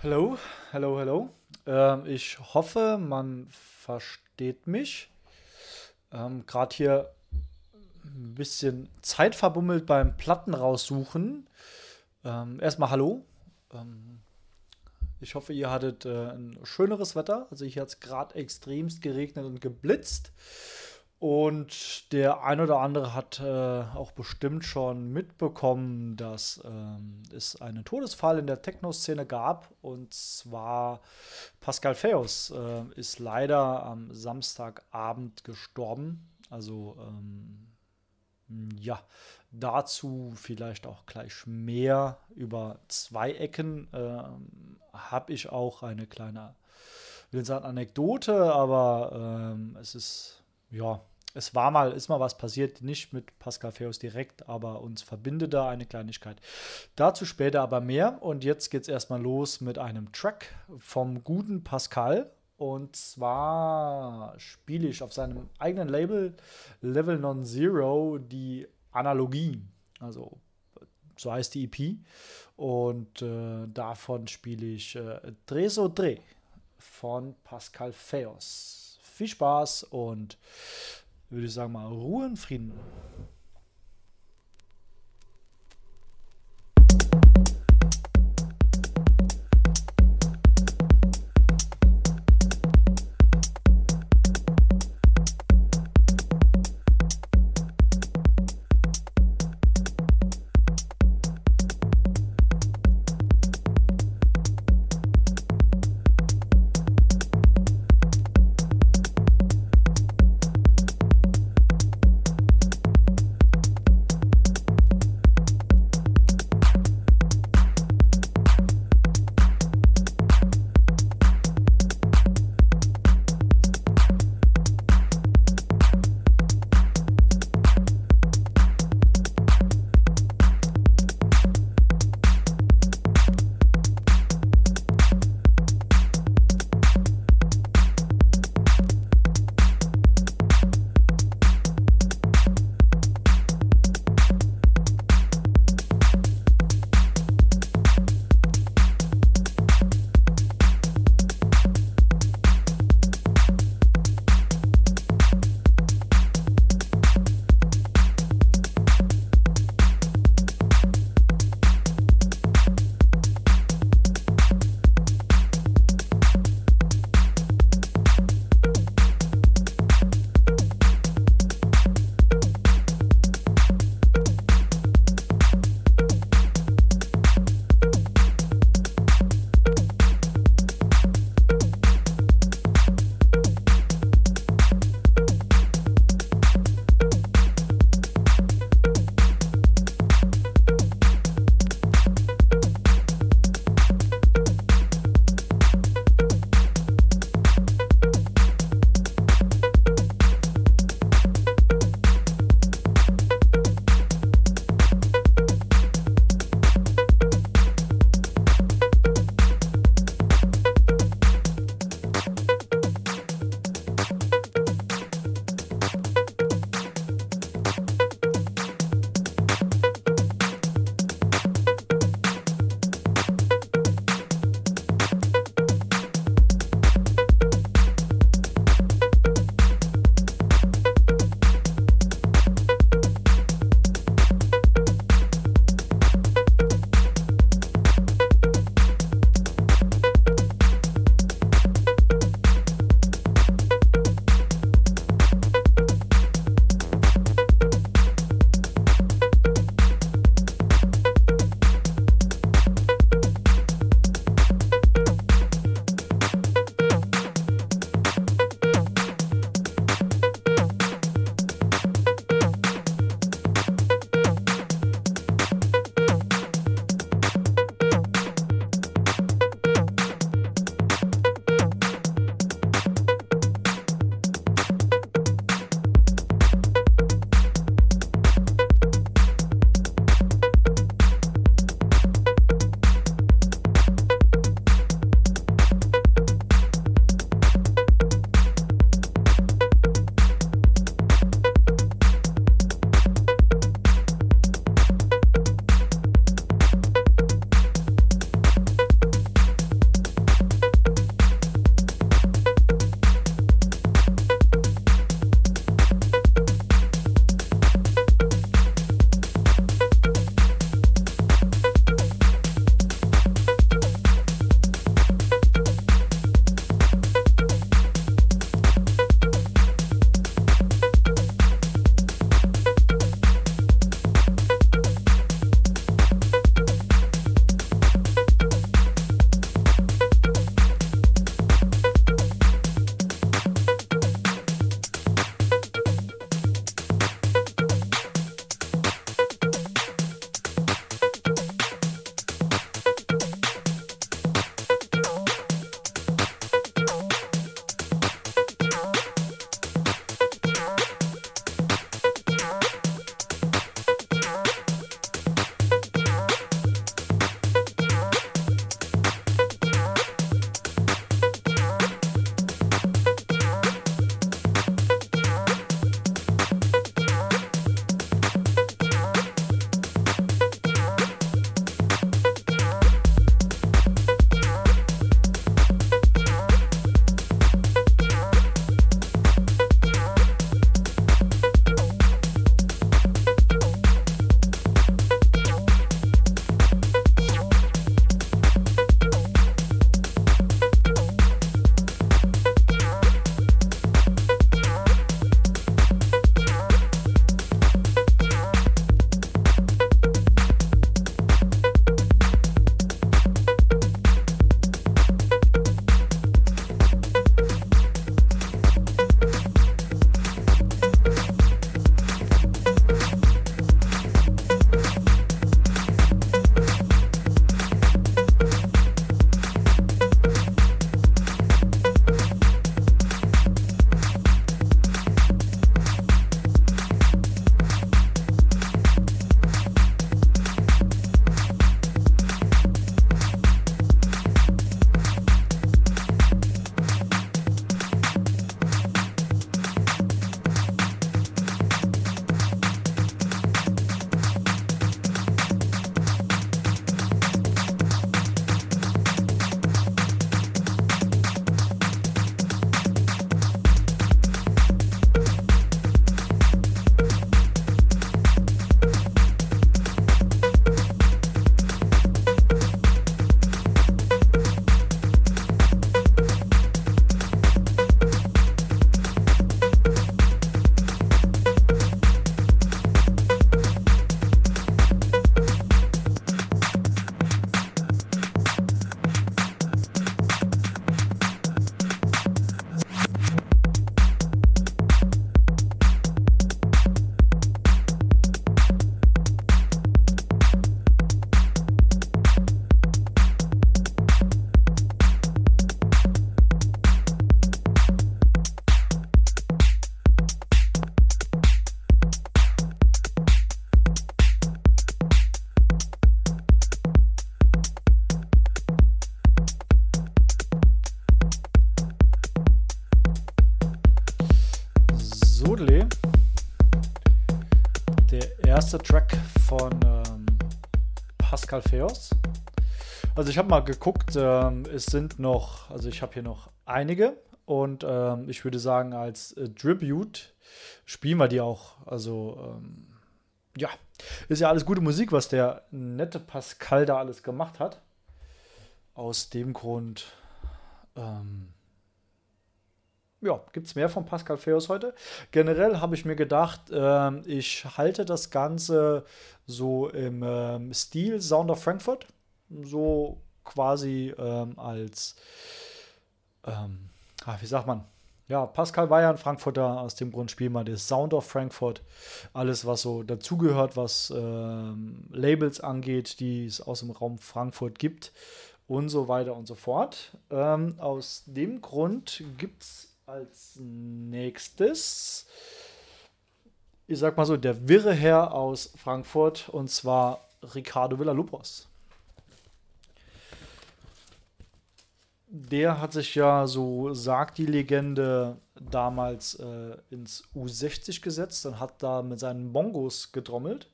Hallo, hallo, hallo. Ähm, ich hoffe, man versteht mich. Ähm, Gerade hier ein bisschen Zeit verbummelt beim Platten raussuchen. Ähm, erstmal hallo. Ähm, ich hoffe, ihr hattet äh, ein schöneres Wetter. Also hier hat es gerade extremst geregnet und geblitzt. Und der ein oder andere hat äh, auch bestimmt schon mitbekommen, dass ähm, es einen Todesfall in der Techno-Szene gab. Und zwar Pascal Feos äh, ist leider am Samstagabend gestorben. Also ähm, ja, dazu vielleicht auch gleich mehr über zwei Ecken. Ähm, Habe ich auch eine kleine, will sagen Anekdote, aber ähm, es ist ja, es war mal, ist mal was passiert, nicht mit Pascal Feos direkt, aber uns verbindet da eine Kleinigkeit. Dazu später aber mehr. Und jetzt geht es erstmal los mit einem Track vom guten Pascal. Und zwar spiele ich auf seinem eigenen Label Level Non Zero die Analogie. Also so heißt die EP. Und äh, davon spiele ich äh, Dreh so Dreh von Pascal Feos viel Spaß und würde ich sagen mal Ruhe und Frieden. Erste Track von ähm, Pascal Feos. Also ich habe mal geguckt, ähm, es sind noch, also ich habe hier noch einige und ähm, ich würde sagen, als äh, Tribute spielen wir die auch. Also ähm, ja, ist ja alles gute Musik, was der nette Pascal da alles gemacht hat. Aus dem Grund, ähm, ja, gibt es mehr von Pascal Feos heute. Generell habe ich mir gedacht, ähm, ich halte das Ganze so im ähm, Stil Sound of Frankfurt. So quasi ähm, als, ähm, ach, wie sagt man? Ja, Pascal war ja ein Frankfurter, aus dem Grund spielen wir das Sound of Frankfurt. Alles, was so dazugehört, was ähm, Labels angeht, die es aus dem Raum Frankfurt gibt und so weiter und so fort. Ähm, aus dem Grund gibt es als nächstes, ich sag mal so, der wirre Herr aus Frankfurt und zwar Ricardo Villalobos. Der hat sich ja, so sagt die Legende, damals äh, ins U60 gesetzt und hat da mit seinen Bongos gedrommelt.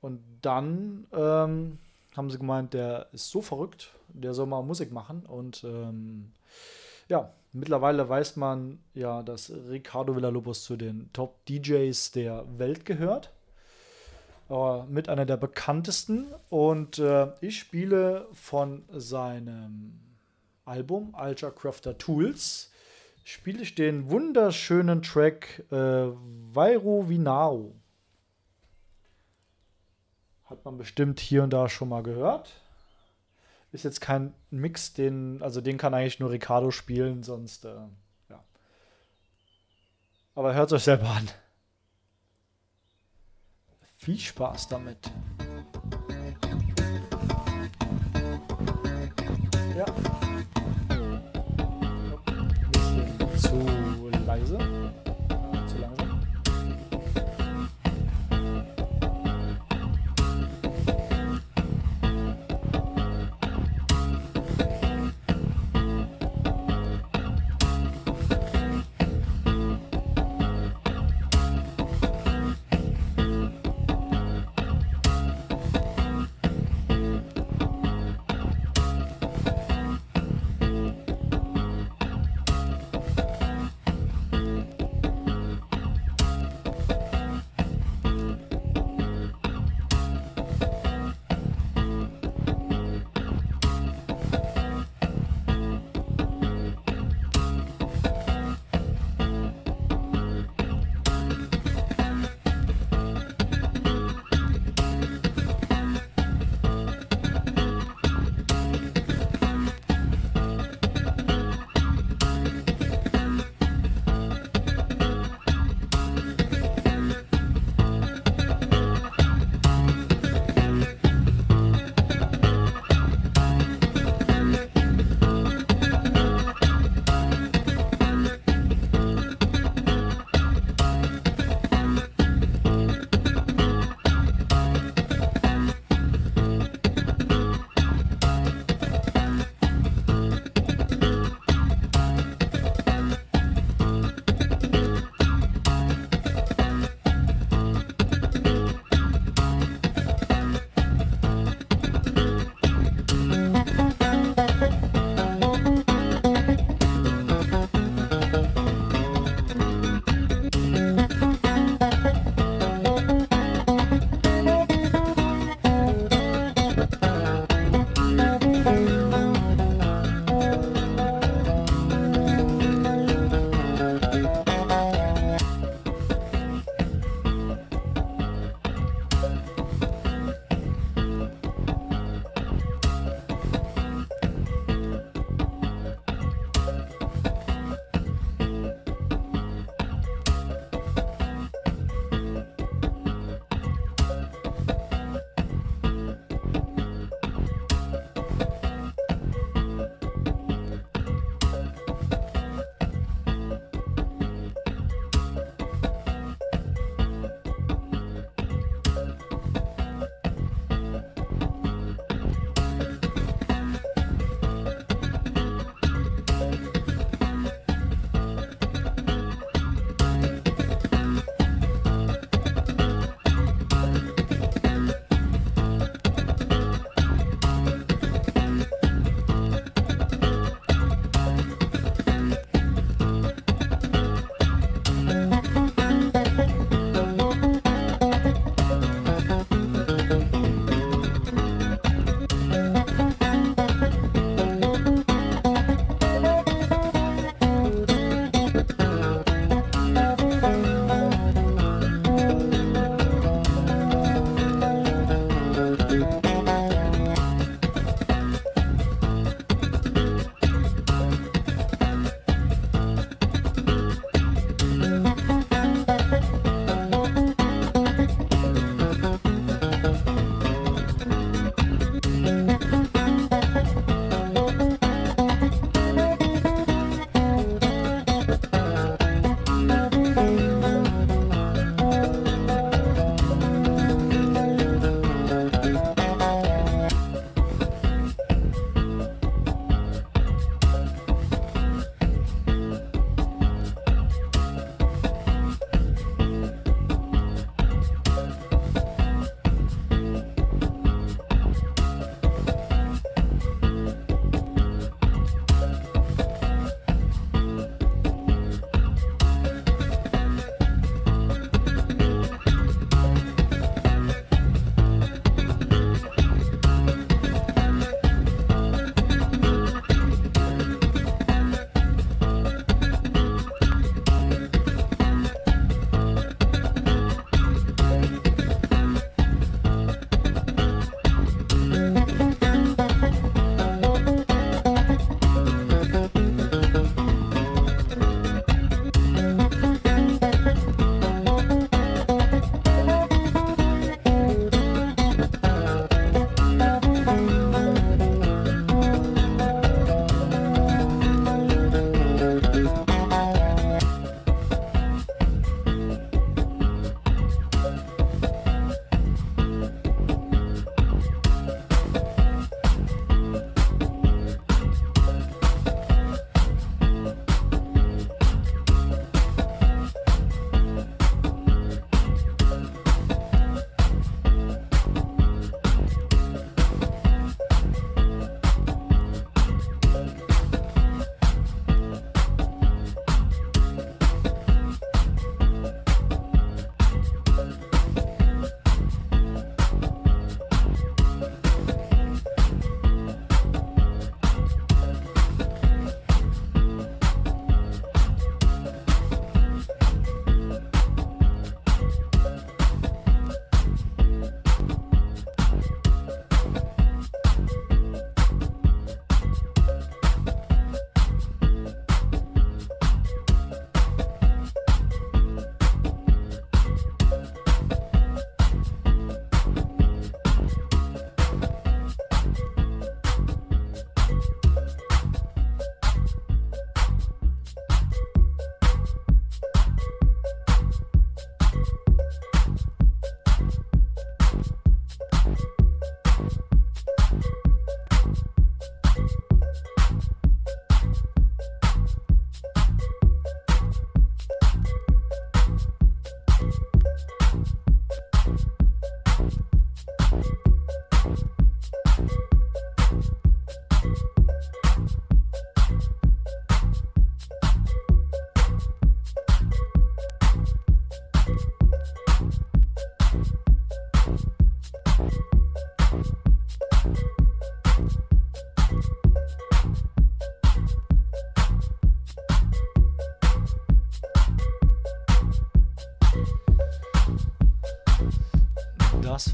Und dann ähm, haben sie gemeint, der ist so verrückt, der soll mal Musik machen. Und ähm, ja, mittlerweile weiß man ja, dass Ricardo Villalobos zu den Top-DJs der Welt gehört. Äh, mit einer der bekanntesten. Und äh, ich spiele von seinem Album Ultra Crafter Tools spiele ich den wunderschönen Track äh, Vairo Vinao. Hat man bestimmt hier und da schon mal gehört. Ist jetzt kein Mix, den, also den kann eigentlich nur Ricardo spielen, sonst, äh, ja. Aber hört euch selber an. Viel Spaß damit.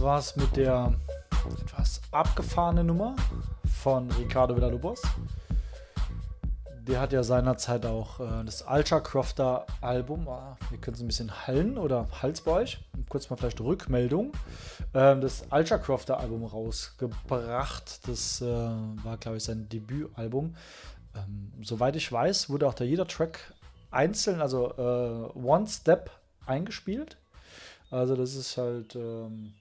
Das war's mit der etwas abgefahrenen Nummer von Ricardo Villalobos. Der hat ja seinerzeit auch äh, das Ultra Crofter Album, ah, ihr könnt es ein bisschen hallen oder Hals bei euch, kurz mal vielleicht Rückmeldung, äh, das Ultra Crofter Album rausgebracht. Das äh, war, glaube ich, sein Debütalbum. Ähm, soweit ich weiß, wurde auch da jeder Track einzeln, also äh, One Step eingespielt. Also das ist halt ähm,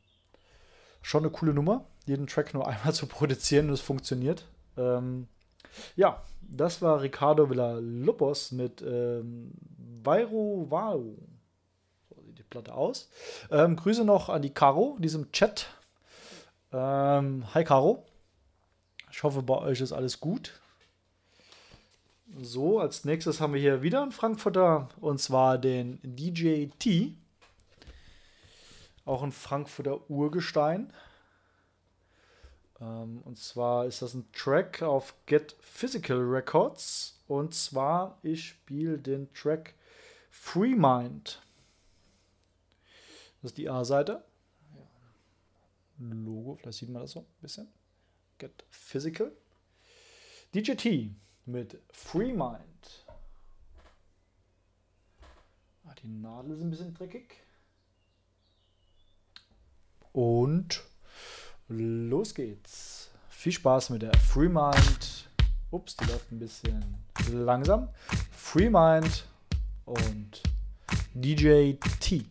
schon eine coole Nummer, jeden Track nur einmal zu produzieren und es funktioniert. Ähm, ja, das war Ricardo Villalobos mit ähm, Vairo Vau. So sieht die Platte aus. Ähm, Grüße noch an die Caro, diesem Chat. Ähm, hi Caro. Ich hoffe, bei euch ist alles gut. So, als nächstes haben wir hier wieder einen Frankfurter und zwar den DJ T. Auch ein Frankfurter Urgestein. Ähm, und zwar ist das ein Track auf Get Physical Records. Und zwar, ich spiele den Track Free Mind. Das ist die A-Seite. Logo, vielleicht sieht man das so ein bisschen. Get Physical. DJT mit Free Mind. Ah, die Nadel ist ein bisschen dreckig. Und los geht's. Viel Spaß mit der Free Mind. Ups, die läuft ein bisschen langsam. Free Mind und DJ T.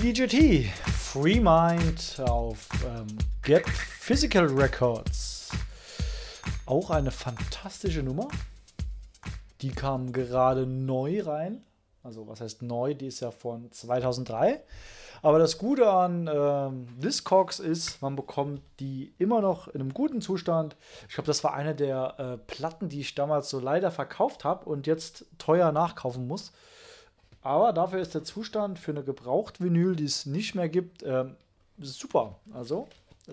Die DJT, Free Mind auf ähm, Get Physical Records. Auch eine fantastische Nummer. Die kam gerade neu rein. Also was heißt neu? Die ist ja von 2003. Aber das Gute an ähm, Discogs ist, man bekommt die immer noch in einem guten Zustand. Ich glaube, das war eine der äh, Platten, die ich damals so leider verkauft habe und jetzt teuer nachkaufen muss. Aber dafür ist der Zustand für eine Gebraucht-Vinyl, die es nicht mehr gibt, äh, super. Also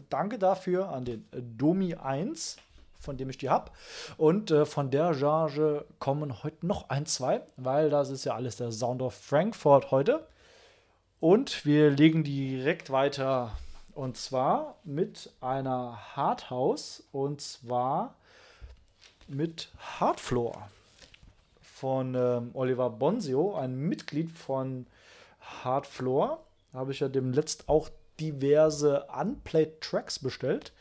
danke dafür an den Domi 1 von dem ich die habe. Und äh, von der Charge kommen heute noch ein, zwei, weil das ist ja alles der Sound of Frankfurt heute. Und wir legen direkt weiter und zwar mit einer Hardhouse und zwar mit Hardfloor von ähm, Oliver Bonsio, ein Mitglied von Hardfloor. Habe ich ja demnächst auch diverse Unplayed Tracks bestellt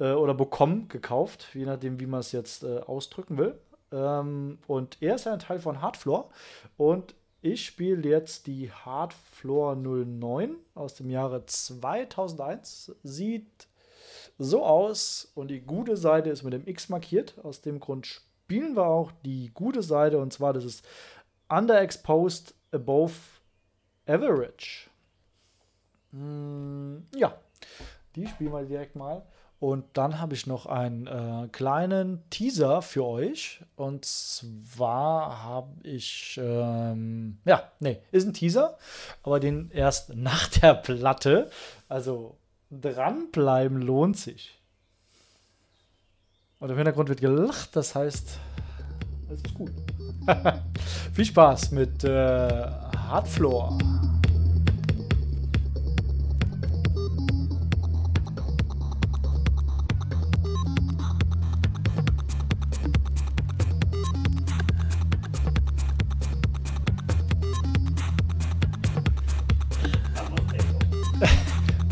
äh, oder bekommen, gekauft, je nachdem, wie man es jetzt äh, ausdrücken will. Ähm, und er ist ja ein Teil von Hardfloor und ich spiele jetzt die Hardfloor 09 aus dem Jahre 2001. Sieht so aus und die gute Seite ist mit dem X markiert. Aus dem Grund spielen wir auch die gute Seite und zwar das ist Underexposed Above Average. Mm, ja, die spielen wir direkt mal. Und dann habe ich noch einen äh, kleinen Teaser für euch. Und zwar habe ich, ähm, ja, nee, ist ein Teaser, aber den erst nach der Platte. Also dranbleiben lohnt sich. Und im Hintergrund wird gelacht, das heißt, das ist gut. Viel Spaß mit äh, Hardfloor.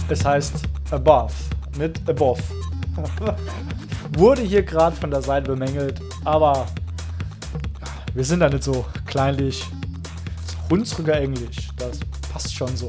Es heißt above, nicht above. Wurde hier gerade von der Seite bemängelt, aber wir sind da nicht so kleinlich. Hunsrücker Englisch, das passt schon so.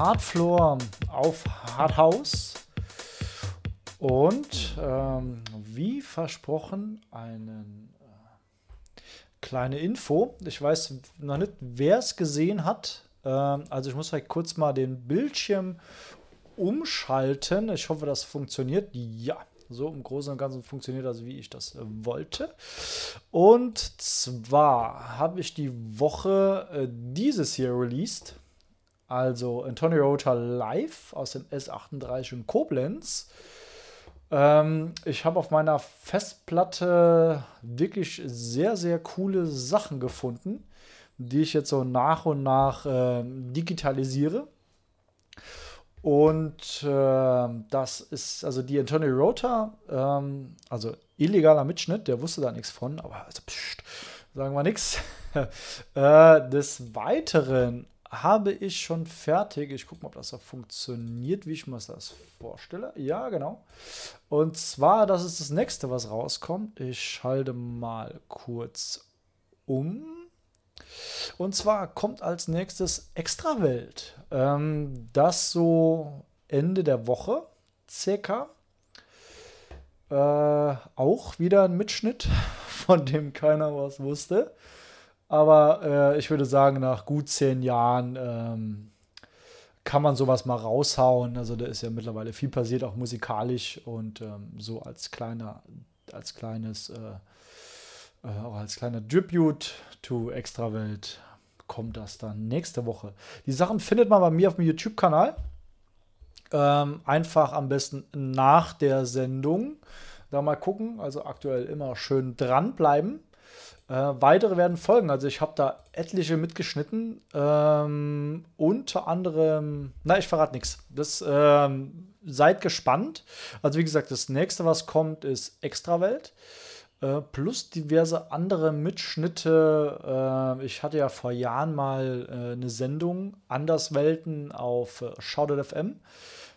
Hardfloor auf Hardhouse. Und ähm, wie versprochen, eine äh, kleine Info. Ich weiß noch nicht, wer es gesehen hat. Ähm, also ich muss halt kurz mal den Bildschirm umschalten. Ich hoffe, das funktioniert. Ja, so im Großen und Ganzen funktioniert das, wie ich das äh, wollte. Und zwar habe ich die Woche äh, dieses hier released. Also Antonio Rota live aus dem S38 in Koblenz. Ähm, ich habe auf meiner Festplatte wirklich sehr, sehr coole Sachen gefunden, die ich jetzt so nach und nach äh, digitalisiere. Und äh, das ist also die Antonio Rota, ähm, also illegaler Mitschnitt, der wusste da nichts von, aber also, pst, sagen wir nichts. äh, des Weiteren habe ich schon fertig. Ich gucke mal, ob das auch funktioniert, wie ich mir das vorstelle. Ja, genau. Und zwar, das ist das nächste, was rauskommt. Ich schalte mal kurz um. Und zwar kommt als nächstes Extrawelt. Ähm, das so Ende der Woche, circa. Äh, auch wieder ein Mitschnitt, von dem keiner was wusste. Aber äh, ich würde sagen, nach gut zehn Jahren ähm, kann man sowas mal raushauen. Also da ist ja mittlerweile viel passiert, auch musikalisch und ähm, so als kleiner, als kleines, äh, äh, auch als kleiner Tribute to Extrawelt kommt das dann nächste Woche. Die Sachen findet man bei mir auf dem YouTube-Kanal. Ähm, einfach am besten nach der Sendung da mal gucken. Also aktuell immer schön dranbleiben. Äh, weitere werden folgen. Also ich habe da etliche mitgeschnitten. Ähm, unter anderem, na, ich verrate nichts. Das ähm, seid gespannt. Also wie gesagt, das nächste, was kommt, ist Extrawelt. Äh, plus diverse andere Mitschnitte. Äh, ich hatte ja vor Jahren mal äh, eine Sendung Anderswelten auf Shoutout FM.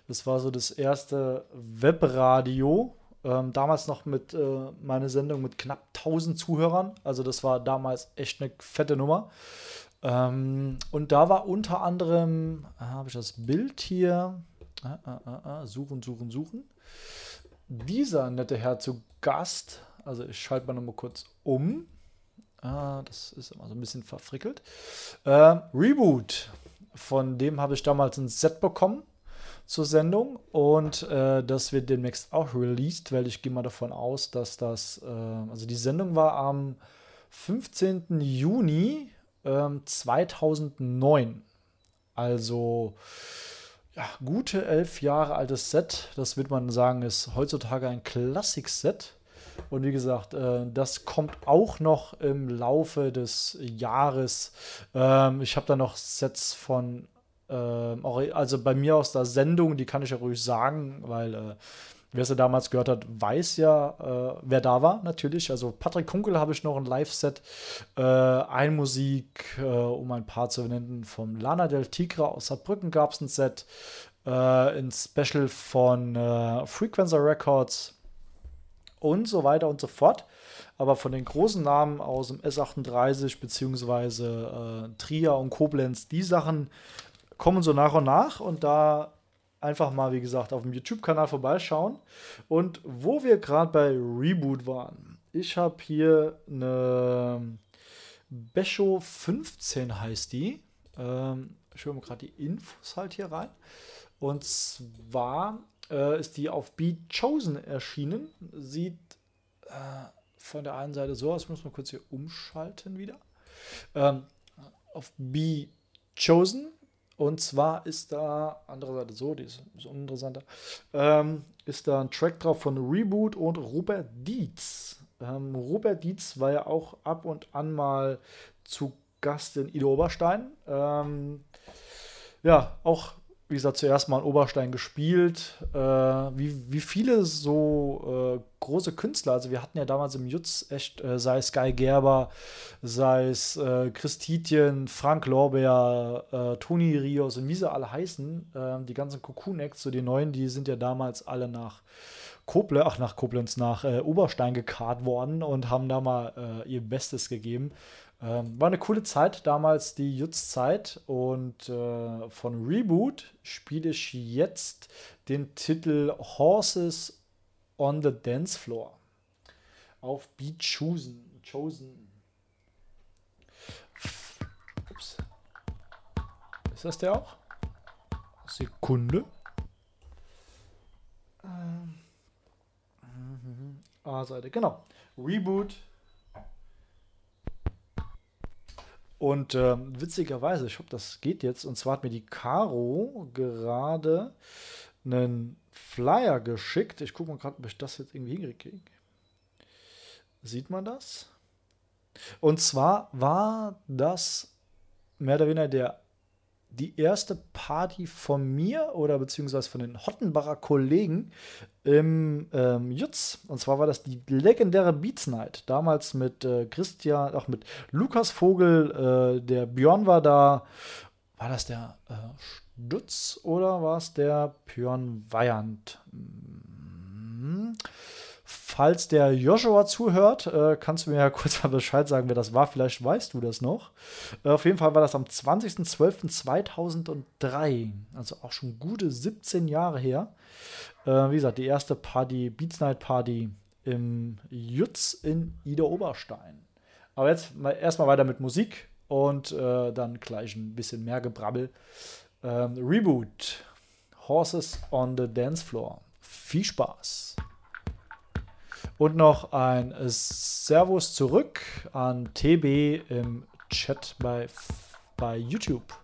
Das war so das erste Webradio ähm, damals noch mit äh, meine Sendung mit knapp 1000 Zuhörern. Also das war damals echt eine fette Nummer. Ähm, und da war unter anderem, äh, habe ich das Bild hier, äh, suchen, suchen, suchen. Dieser nette Herr zu Gast. Also ich schalte mal noch mal kurz um. Ah, das ist immer so ein bisschen verfrickelt. Äh, Reboot. Von dem habe ich damals ein Set bekommen zur Sendung und äh, das wird demnächst auch released, weil ich gehe mal davon aus, dass das, äh, also die Sendung war am 15. Juni äh, 2009. Also ja, gute elf Jahre altes Set. Das wird man sagen, ist heutzutage ein Klassik-Set. Und wie gesagt, äh, das kommt auch noch im Laufe des Jahres. Ähm, ich habe da noch Sets von ähm, auch, also bei mir aus der Sendung, die kann ich ja ruhig sagen, weil äh, wer sie damals gehört hat, weiß ja, äh, wer da war, natürlich. Also Patrick Kunkel habe ich noch ein Live-Set, äh, ein Musik, äh, um ein paar zu nennen, vom Lana del Tigre aus Saarbrücken gab es ein Set, äh, ein Special von äh, Frequencer Records und so weiter und so fort. Aber von den großen Namen aus dem S38 beziehungsweise Trier und Koblenz, die Sachen kommen so nach und nach und da einfach mal, wie gesagt, auf dem YouTube-Kanal vorbeischauen. Und wo wir gerade bei Reboot waren, ich habe hier eine Becho 15 heißt die. Ähm, ich höre mal gerade die Infos halt hier rein. Und zwar äh, ist die auf Be Chosen erschienen. Sieht äh, von der einen Seite so aus, muss mal kurz hier umschalten wieder. Ähm, auf Be Chosen und zwar ist da, andere Seite so, die ist so uninteressanter, ähm, ist da ein Track drauf von Reboot und Robert Dietz. Ähm, Robert Dietz war ja auch ab und an mal zu Gast in Ido Oberstein. Ähm, ja, auch wie gesagt, zuerst mal in Oberstein gespielt. Äh, wie, wie viele so äh, große Künstler, also wir hatten ja damals im Jutz echt, äh, sei es Guy Gerber, sei es äh, Christitien, Frank Lorbeer, äh, Toni Rios und wie sie alle heißen, ähm, die ganzen Cocoon-Acts, so die neuen, die sind ja damals alle nach Koblenz, ach nach Koblenz, nach äh, Oberstein gekarrt worden und haben da mal ihr Bestes gegeben. Ähm, war eine coole Zeit damals, die Jutz-Zeit. Und äh, von Reboot spiele ich jetzt den Titel Horses on the Dance Floor auf Beat Chosen. Chosen. Ups. Ist das der auch? Sekunde. Ähm. A-Seite, genau. Reboot. Und ähm, witzigerweise, ich hoffe, das geht jetzt. Und zwar hat mir die Caro gerade einen Flyer geschickt. Ich gucke mal gerade, ob ich das jetzt irgendwie hinkriege. Sieht man das? Und zwar war das mehr oder weniger der, die erste Party von mir oder beziehungsweise von den Hottenbacher Kollegen im ähm, Jutz. Und zwar war das die legendäre Beats Night. Damals mit äh, Christian, auch mit Lukas Vogel, äh, der Björn war da. War das der äh, Stutz oder war es der Björn Weyand? Hm. Falls der Joshua zuhört, äh, kannst du mir ja kurz mal Bescheid sagen, wer das war. Vielleicht weißt du das noch. Äh, auf jeden Fall war das am 20.12.2003. Also auch schon gute 17 Jahre her. Äh, wie gesagt, die erste Party, Beats Night Party im Jutz in Ida Oberstein. Aber jetzt mal, erstmal weiter mit Musik und äh, dann gleich ein bisschen mehr Gebrabbel. Ähm, Reboot. Horses on the Dance Floor. Viel Spaß. Und noch ein Servus zurück an TB im Chat bei, bei YouTube.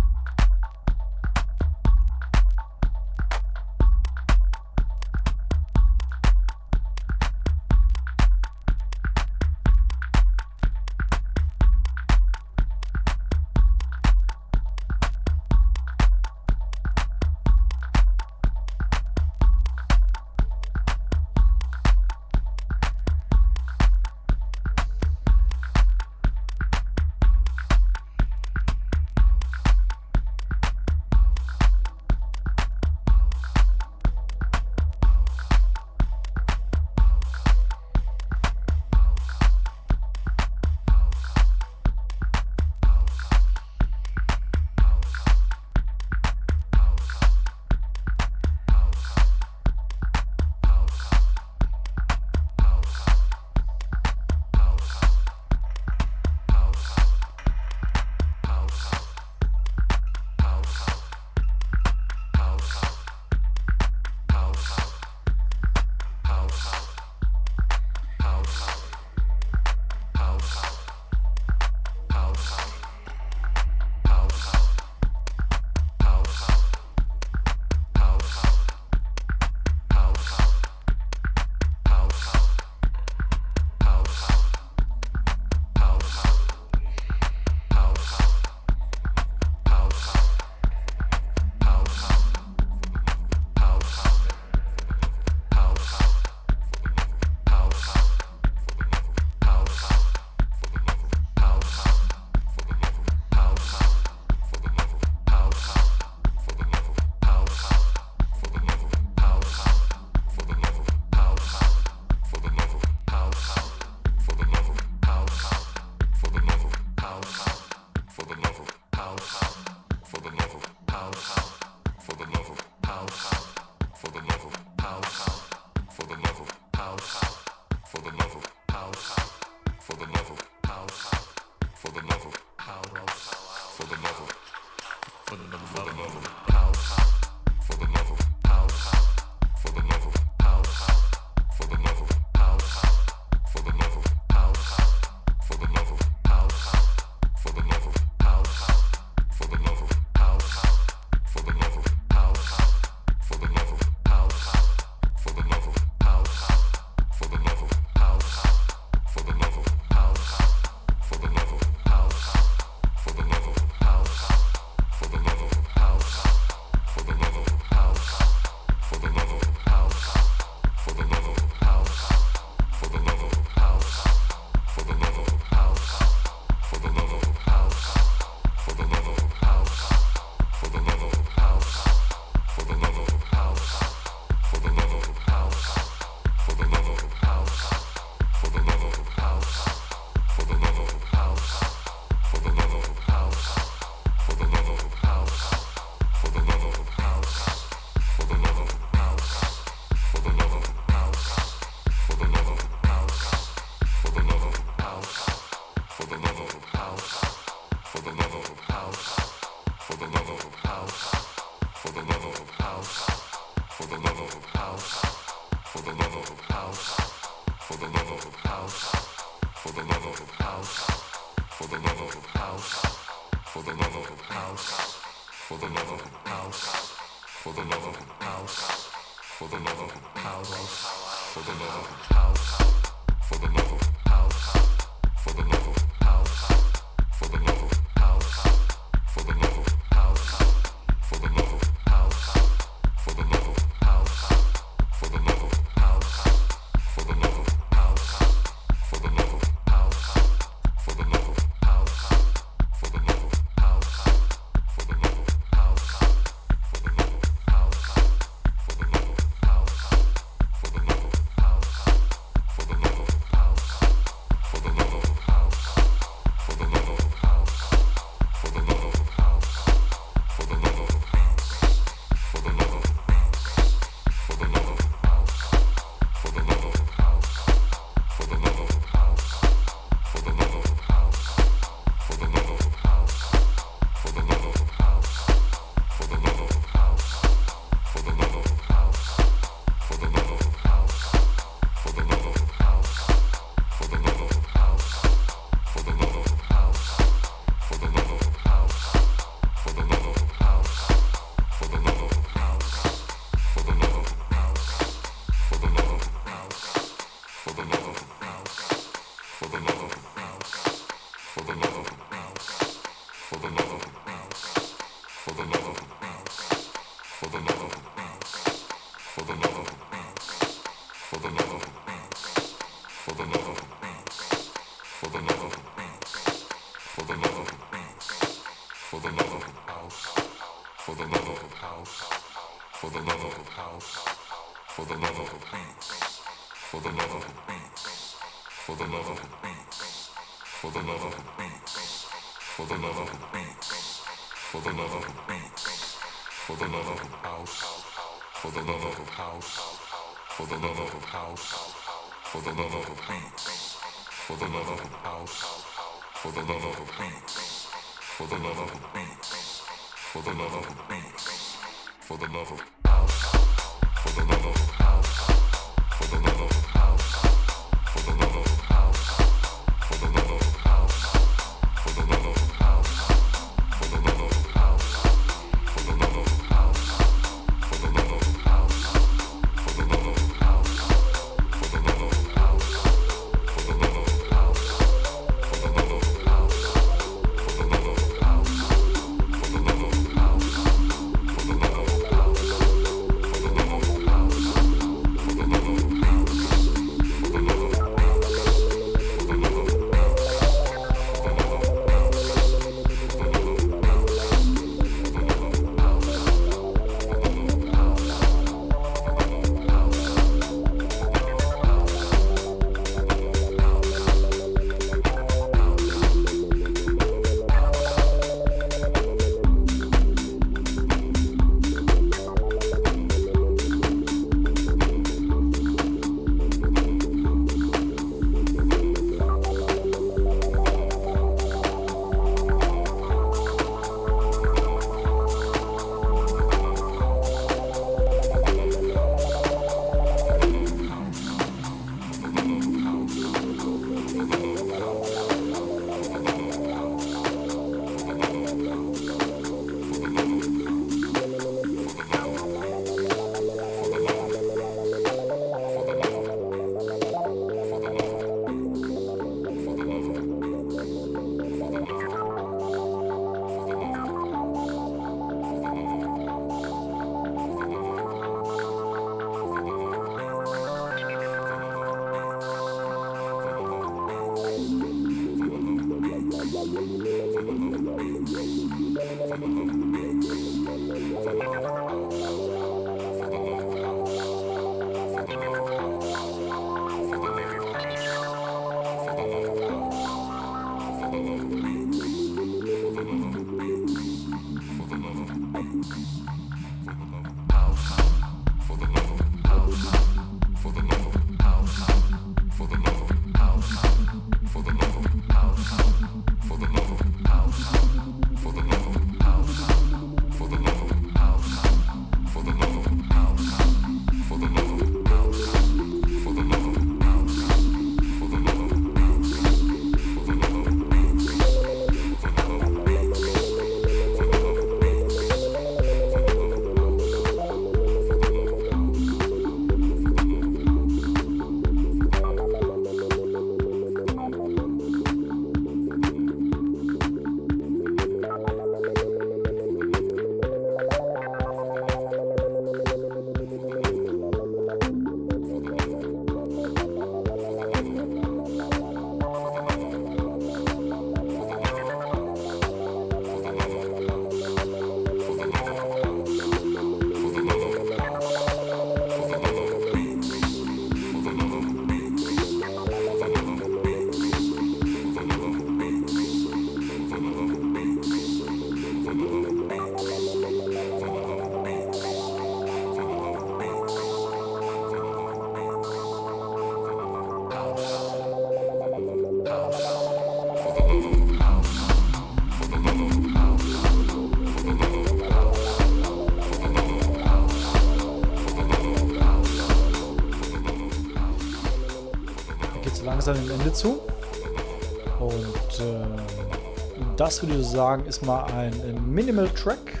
Das würde ich sagen, ist mal ein, ein Minimal Track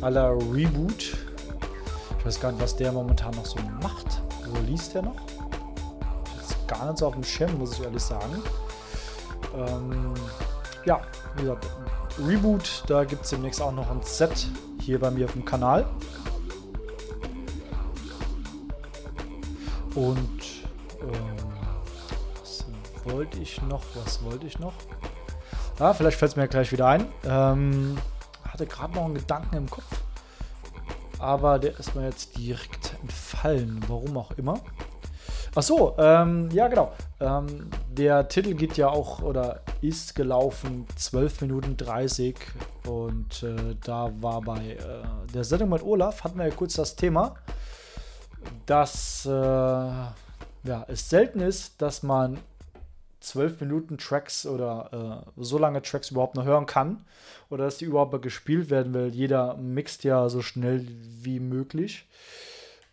aller Reboot. Ich weiß gar nicht, was der momentan noch so macht. Release der noch? Ist gar nicht so auf dem Schirm, muss ich ehrlich sagen. Ähm, ja, wie gesagt, Reboot, da gibt es demnächst auch noch ein Set hier bei mir auf dem Kanal. Und ähm, was wollte ich noch? Was wollte ich noch? Ah, vielleicht fällt es mir gleich wieder ein. Ähm, hatte gerade noch einen Gedanken im Kopf. Aber der ist mir jetzt direkt entfallen. Warum auch immer. Ach so, ähm, ja genau. Ähm, der Titel geht ja auch oder ist gelaufen 12 Minuten 30 und äh, da war bei äh, der Sendung mit Olaf, hatten wir ja kurz das Thema, dass äh, ja, es selten ist, dass man 12 Minuten Tracks oder äh, so lange Tracks überhaupt noch hören kann oder dass die überhaupt gespielt werden, weil jeder mixt ja so schnell wie möglich.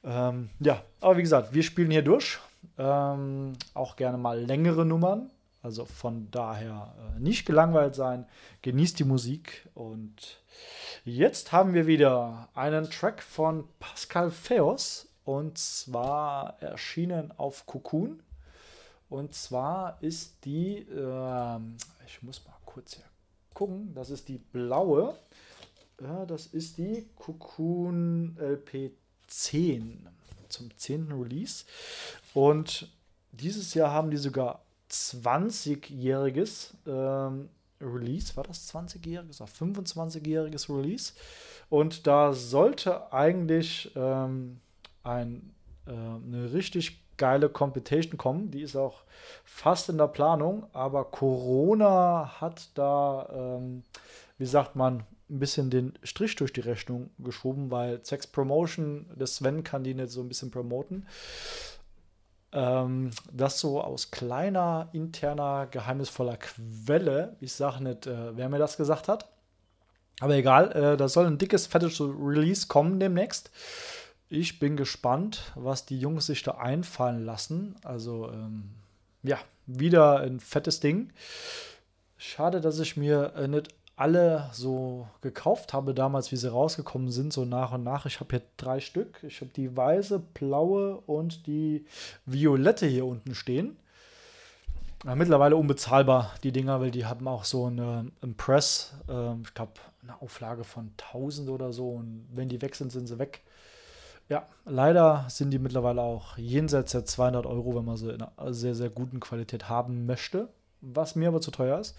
Ähm, ja, aber wie gesagt, wir spielen hier durch. Ähm, auch gerne mal längere Nummern. Also von daher äh, nicht gelangweilt sein. Genießt die Musik. Und jetzt haben wir wieder einen Track von Pascal Feos. Und zwar erschienen auf Cocoon. Und zwar ist die, äh, ich muss mal kurz hier gucken, das ist die blaue. Ja, das ist die Cocoon LP 10 zum 10. Release. Und dieses Jahr haben die sogar 20-jähriges ähm, Release. War das 20-jähriges? 25-jähriges Release. Und da sollte eigentlich ähm, ein, äh, eine richtig geile Competition kommen. Die ist auch fast in der Planung, aber Corona hat da, ähm, wie sagt man, ein bisschen den Strich durch die Rechnung geschoben, weil Sex Promotion, der Sven kann die nicht so ein bisschen promoten. Ähm, das so aus kleiner, interner, geheimnisvoller Quelle. Ich sage nicht, äh, wer mir das gesagt hat. Aber egal, äh, da soll ein dickes, fettes Release kommen demnächst. Ich bin gespannt, was die Jungs sich da einfallen lassen. Also, ähm, ja, wieder ein fettes Ding. Schade, dass ich mir äh, nicht alle so gekauft habe damals, wie sie rausgekommen sind, so nach und nach. Ich habe hier drei Stück. Ich habe die weiße, blaue und die violette hier unten stehen. Mittlerweile unbezahlbar, die Dinger, weil die haben auch so eine Impress, äh, ich glaube, eine Auflage von 1000 oder so. Und wenn die weg sind, sind sie weg. Ja, leider sind die mittlerweile auch jenseits der 200 Euro, wenn man sie in einer sehr, sehr guten Qualität haben möchte. Was mir aber zu teuer ist.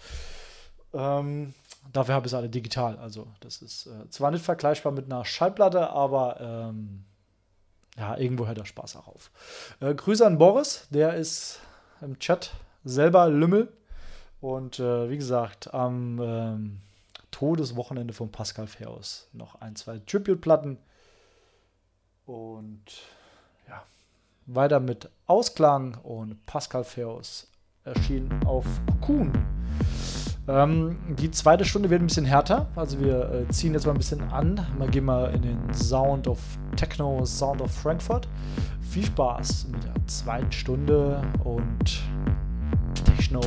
Ähm, Dafür habe ich es alle digital. Also, das ist äh, zwar nicht vergleichbar mit einer Schallplatte, aber ähm, ja, irgendwo hört der Spaß auch auf. Äh, Grüße an Boris, der ist im Chat selber Lümmel. Und äh, wie gesagt, am ähm, Todeswochenende von Pascal Feos noch ein, zwei Tribute-Platten. Und ja, weiter mit Ausklang und Pascal Feos erschien auf Cocoon. Ähm, die zweite Stunde wird ein bisschen härter. Also wir äh, ziehen jetzt mal ein bisschen an. Wir gehen mal in den Sound of Techno, Sound of Frankfurt. Viel Spaß mit der zweiten Stunde und Techno.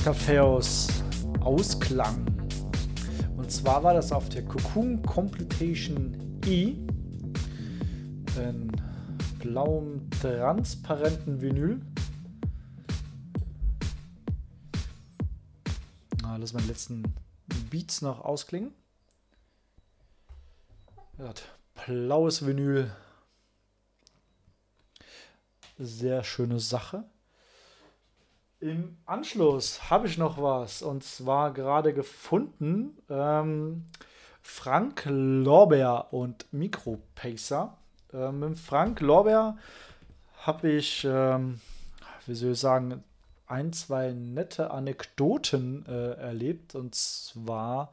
Die Pascal Feos ausklang. Und zwar war das auf der Cocoon Completation E in blauem transparenten Vinyl. Ah, lass meine letzten Beats noch ausklingen. Blaues Vinyl. Sehr schöne Sache. Im Anschluss habe ich noch was und zwar gerade gefunden. Ähm, Frank Lorbeer und Micropacer. Ähm, mit Frank Lorbeer habe ich, ähm, wie soll ich sagen, ein, zwei nette Anekdoten äh, erlebt. Und zwar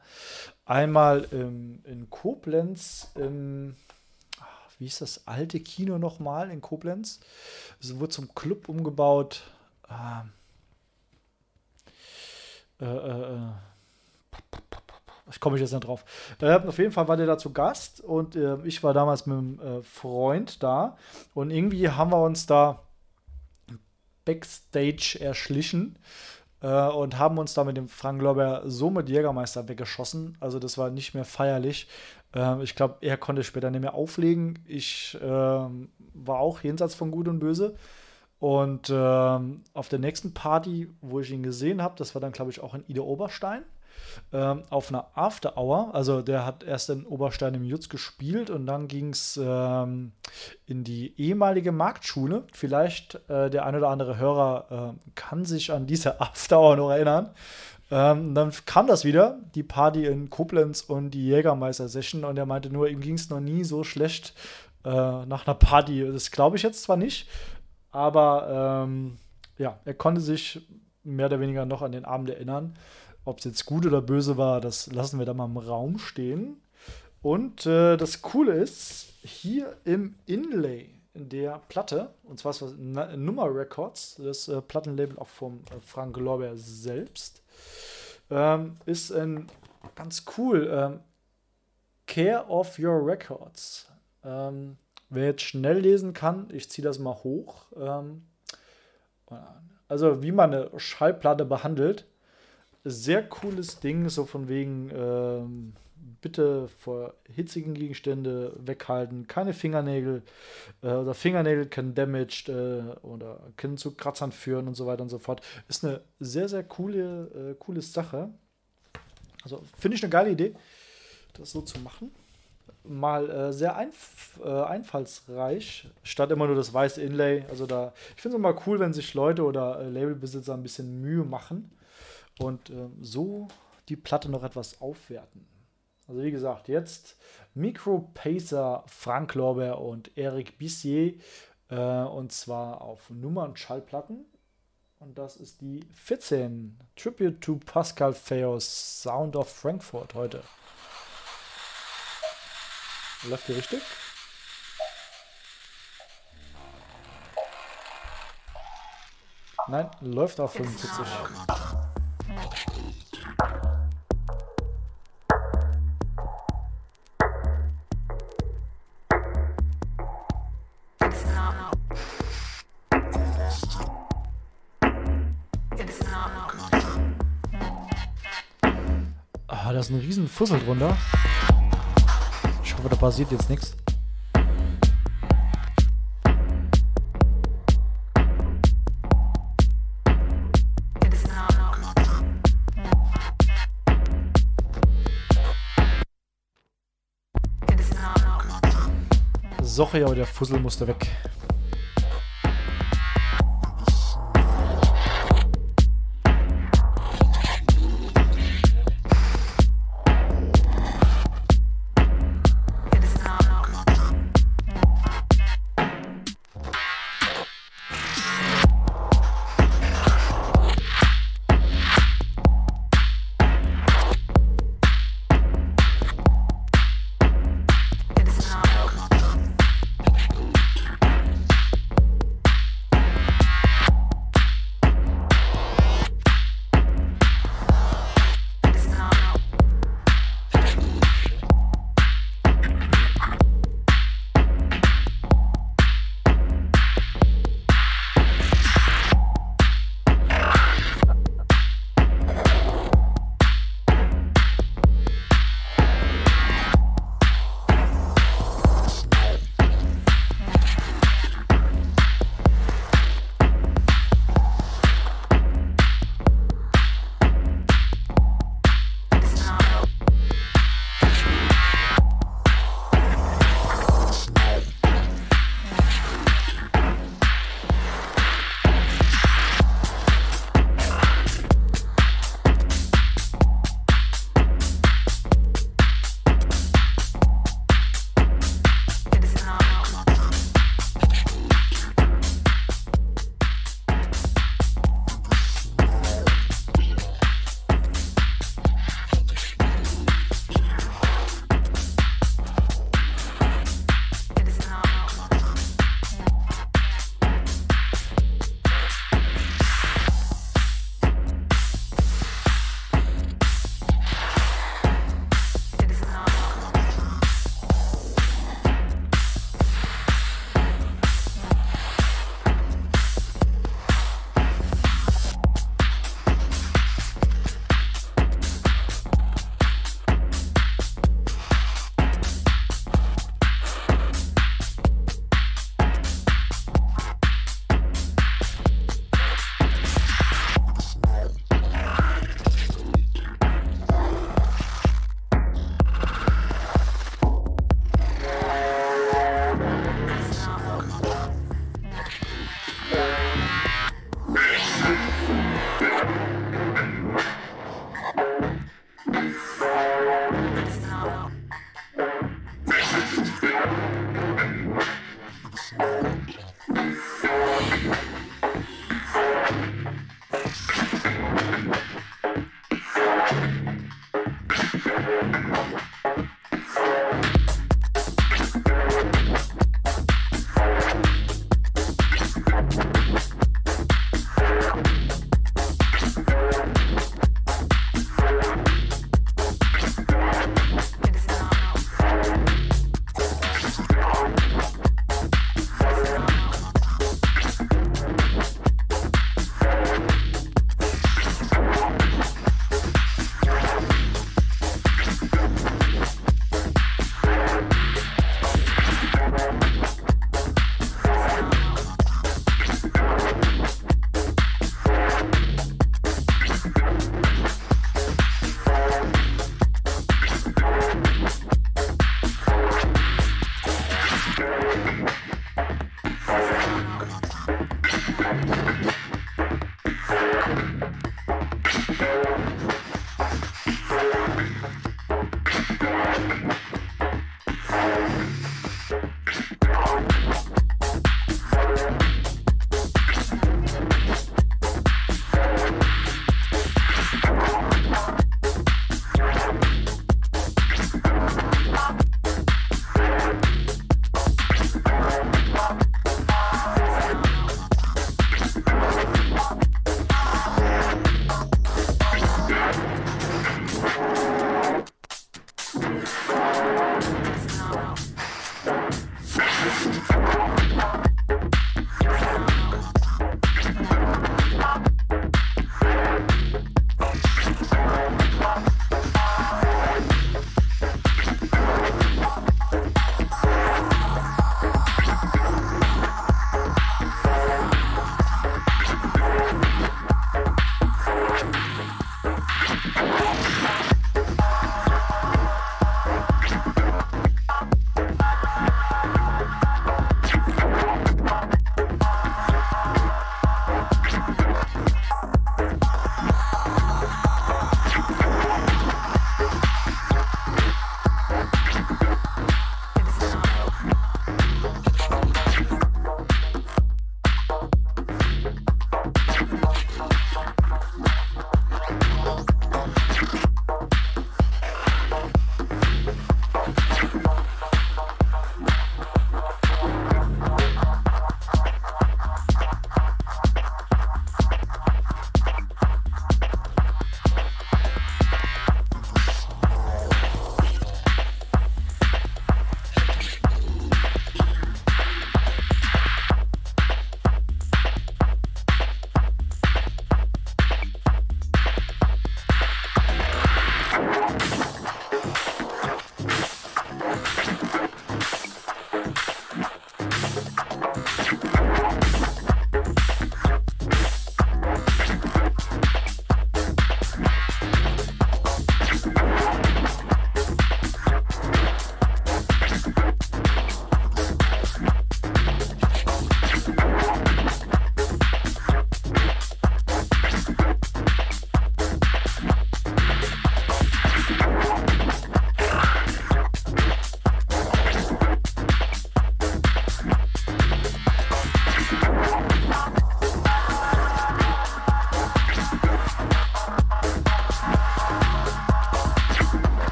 einmal im, in Koblenz im wie ist das alte Kino nochmal in Koblenz? Es wurde zum Club umgebaut. Ähm, äh, äh, äh, ich komme jetzt nicht drauf. Äh, auf jeden Fall war der da zu Gast und äh, ich war damals mit einem äh, Freund da und irgendwie haben wir uns da Backstage erschlichen äh, und haben uns da mit dem Frank Lorber so mit Jägermeister weggeschossen. Also das war nicht mehr feierlich. Ähm, ich glaube, er konnte später nicht mehr auflegen. Ich ähm, war auch jenseits von Gut und Böse. Und ähm, auf der nächsten Party, wo ich ihn gesehen habe, das war dann, glaube ich, auch in Ida Oberstein, ähm, auf einer After Hour. Also der hat erst in Oberstein im Jutz gespielt und dann ging es ähm, in die ehemalige Marktschule. Vielleicht äh, der ein oder andere Hörer äh, kann sich an diese After Hour noch erinnern. Ähm, dann kam das wieder, die Party in Koblenz und die Jägermeister-Session und er meinte nur, ihm ging es noch nie so schlecht äh, nach einer Party. Das glaube ich jetzt zwar nicht, aber ähm, ja, er konnte sich mehr oder weniger noch an den Abend erinnern. Ob es jetzt gut oder böse war, das lassen wir da mal im Raum stehen. Und äh, das Coole ist, hier im Inlay in der Platte, und zwar ist das Nummer Records, das äh, Plattenlabel auch vom äh, Frank Lorbeer selbst, ähm, ist ein ganz cool ähm, Care of Your Records. Ähm, Wer jetzt schnell lesen kann, ich ziehe das mal hoch. Ähm, also wie man eine Schallplatte behandelt. Sehr cooles Ding, so von wegen ähm, bitte vor hitzigen Gegenstände weghalten, keine Fingernägel äh, oder Fingernägel können damaged äh, oder können zu Kratzern führen und so weiter und so fort. Ist eine sehr, sehr coole, äh, coole Sache. Also finde ich eine geile Idee, das so zu machen mal äh, sehr einf äh, einfallsreich, statt immer nur das weiße Inlay. Also da, ich finde es immer cool, wenn sich Leute oder äh, Labelbesitzer ein bisschen Mühe machen und ähm, so die Platte noch etwas aufwerten. Also wie gesagt, jetzt Micro Pacer, Frank Lorber und Eric Bissier äh, und zwar auf Nummern Schallplatten. Und das ist die 14 Tribute to Pascal Feos Sound of Frankfurt heute. Läuft die richtig? Nein, läuft auf 45. Ah, da ist ein riesen Fussel drunter hoffe, da passiert jetzt nichts. Soche, aber der Fussel musste weg.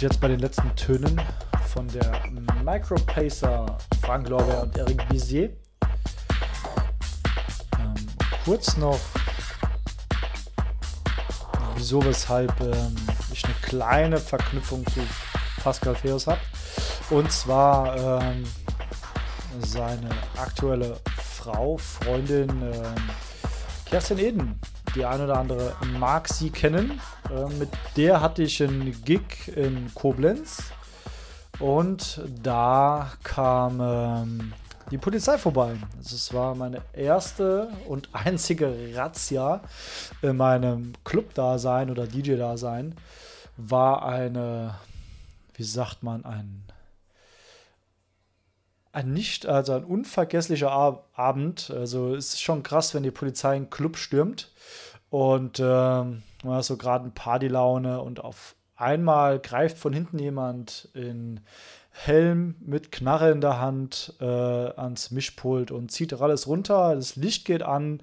Jetzt bei den letzten Tönen von der Micropacer Frank Lorbeer und Eric Bizier. Ähm, kurz noch, wieso, weshalb ähm, ich eine kleine Verknüpfung zu Pascal Feos habe. Und zwar ähm, seine aktuelle Frau, Freundin ähm, Kerstin Eden. Die eine oder andere mag sie kennen. Äh, mit der hatte ich einen Gig in Koblenz und da kam ähm, die Polizei vorbei. Also es war meine erste und einzige Razzia in meinem Club-Dasein oder DJ-Dasein. War eine, wie sagt man, ein ein nicht, also ein unvergesslicher Ab Abend. Also es ist schon krass, wenn die Polizei einen Club stürmt und ähm, man hat so gerade ein Partylaune und auf einmal greift von hinten jemand in Helm mit Knarre in der Hand äh, ans Mischpult und zieht alles runter. Das Licht geht an,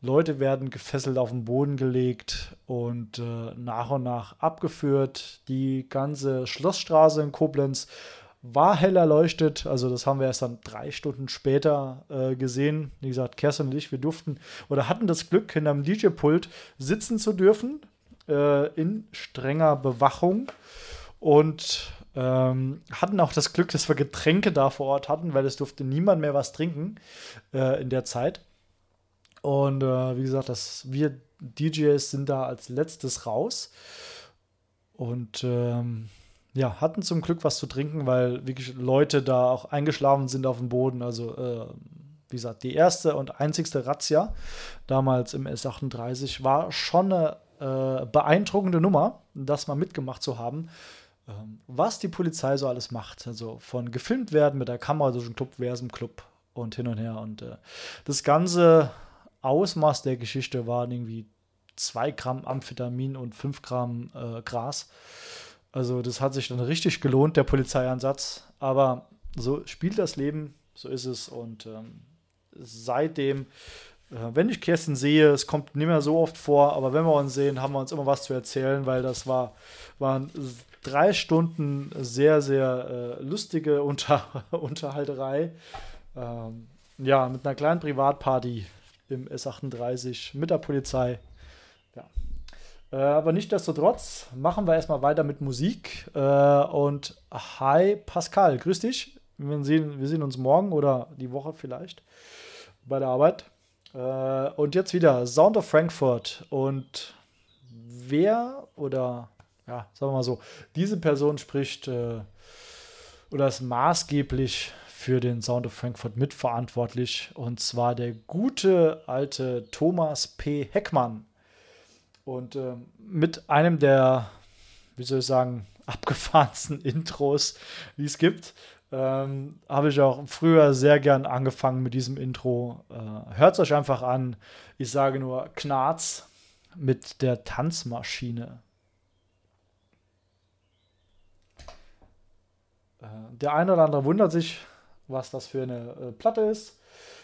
Leute werden gefesselt auf den Boden gelegt und äh, nach und nach abgeführt. Die ganze Schlossstraße in Koblenz war hell erleuchtet. Also das haben wir erst dann drei Stunden später äh, gesehen. Wie gesagt, Kerstin und ich, wir durften oder hatten das Glück, hinter einem DJ-Pult sitzen zu dürfen äh, in strenger Bewachung und ähm, hatten auch das Glück, dass wir Getränke da vor Ort hatten, weil es durfte niemand mehr was trinken äh, in der Zeit. Und äh, wie gesagt, das, wir DJs sind da als letztes raus. und ähm, ja, hatten zum Glück was zu trinken, weil wirklich Leute da auch eingeschlafen sind auf dem Boden. Also, äh, wie gesagt, die erste und einzigste Razzia damals im S38 war schon eine äh, beeindruckende Nummer, das mal mitgemacht zu haben. Ähm, was die Polizei so alles macht. Also von gefilmt werden mit der Kamera durch den Club, Versum Club und hin und her. Und äh, das ganze Ausmaß der Geschichte waren irgendwie 2 Gramm Amphetamin und 5 Gramm äh, Gras. Also das hat sich dann richtig gelohnt, der Polizeieinsatz. Aber so spielt das Leben, so ist es. Und ähm, seitdem, wenn ich Kerstin sehe, es kommt nicht mehr so oft vor, aber wenn wir uns sehen, haben wir uns immer was zu erzählen, weil das war, waren drei Stunden sehr, sehr äh, lustige Unter Unterhalterei. Ähm, ja, mit einer kleinen Privatparty im S38 mit der Polizei. Äh, aber nichtsdestotrotz machen wir erstmal weiter mit Musik. Äh, und hi Pascal, grüß dich. Wir sehen, wir sehen uns morgen oder die Woche vielleicht bei der Arbeit. Äh, und jetzt wieder Sound of Frankfurt. Und wer oder, ja, sagen wir mal so, diese Person spricht äh, oder ist maßgeblich für den Sound of Frankfurt mitverantwortlich. Und zwar der gute alte Thomas P. Heckmann. Und äh, mit einem der, wie soll ich sagen, abgefahrensten Intros, die es gibt, ähm, habe ich auch früher sehr gern angefangen mit diesem Intro. Äh, Hört es euch einfach an. Ich sage nur Knarz mit der Tanzmaschine. Äh, der eine oder andere wundert sich, was das für eine äh, Platte ist.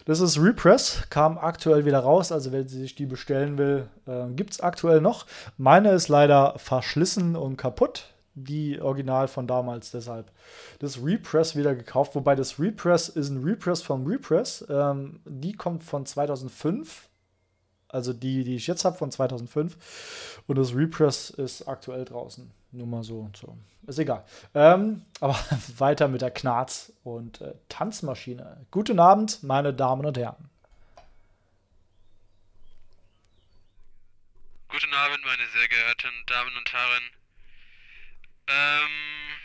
Das ist Repress, kam aktuell wieder raus. Also, wenn sie sich die bestellen will, äh, gibt es aktuell noch. Meine ist leider verschlissen und kaputt. Die Original von damals, deshalb das Repress wieder gekauft. Wobei das Repress ist ein Repress vom Repress. Ähm, die kommt von 2005. Also die, die ich jetzt habe, von 2005. Und das Repress ist aktuell draußen. Nur mal so und so. Ist egal. Ähm, aber weiter mit der Knarz und äh, Tanzmaschine. Guten Abend, meine Damen und Herren. Guten Abend, meine sehr geehrten Damen und Herren. Ähm,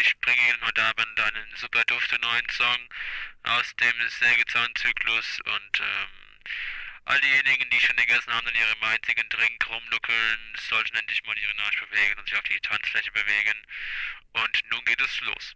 ich bringe Ihnen heute Abend einen super duften neuen Song aus dem Sägezahnzyklus und ähm, All diejenigen, die schon gegessen haben und ihrem einzigen Drink rumnuckeln, sollten endlich mal ihren Arsch bewegen und sich auf die Tanzfläche bewegen. Und nun geht es los.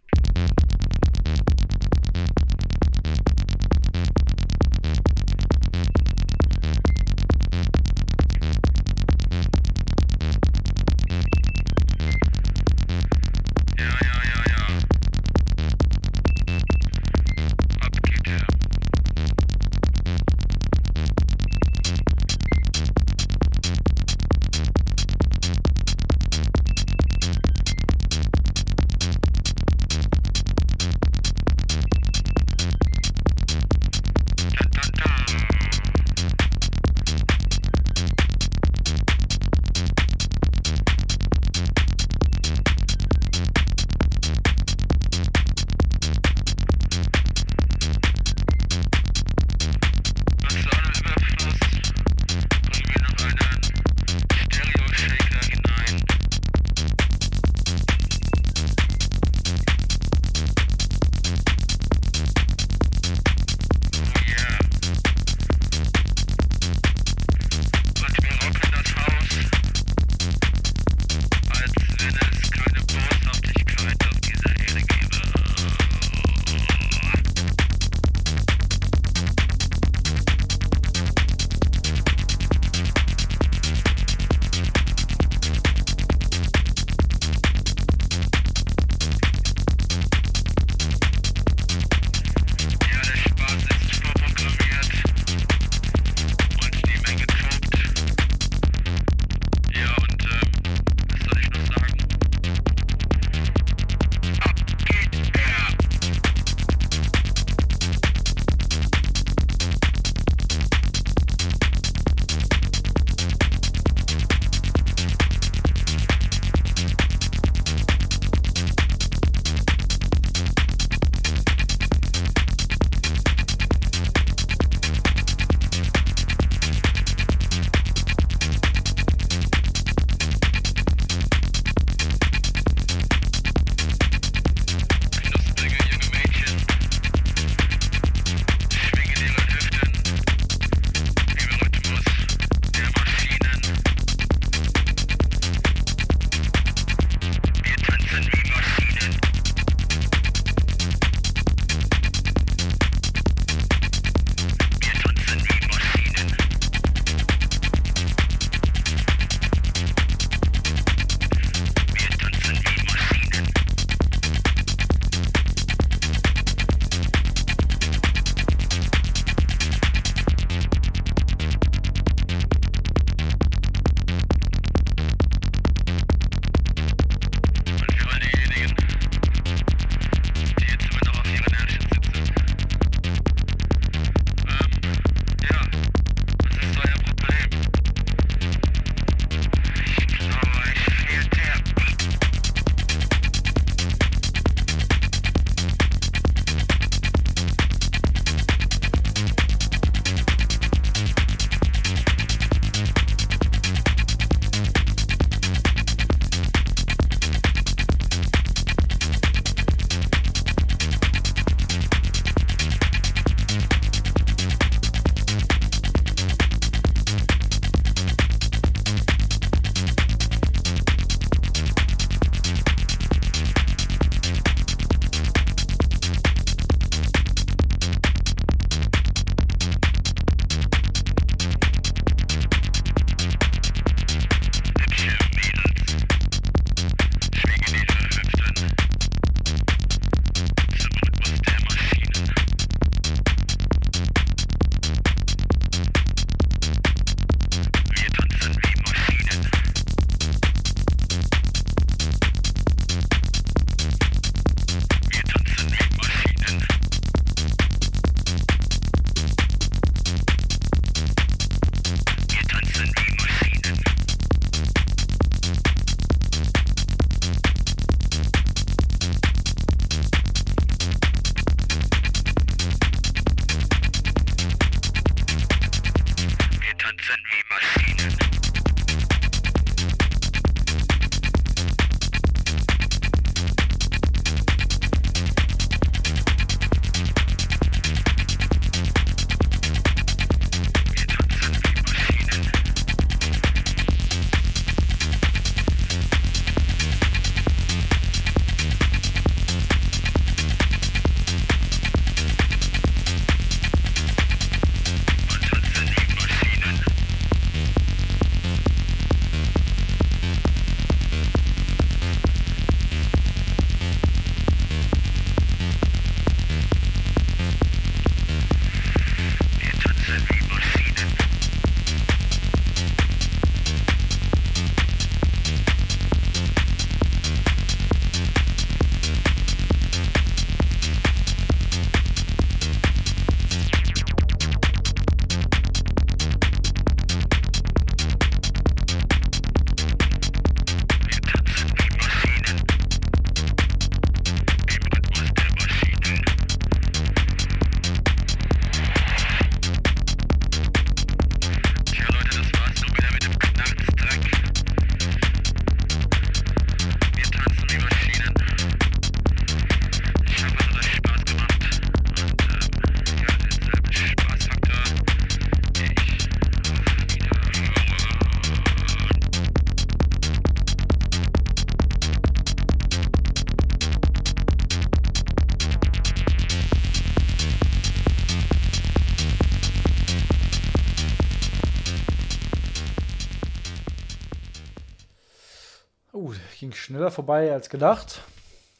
Ging schneller vorbei als gedacht.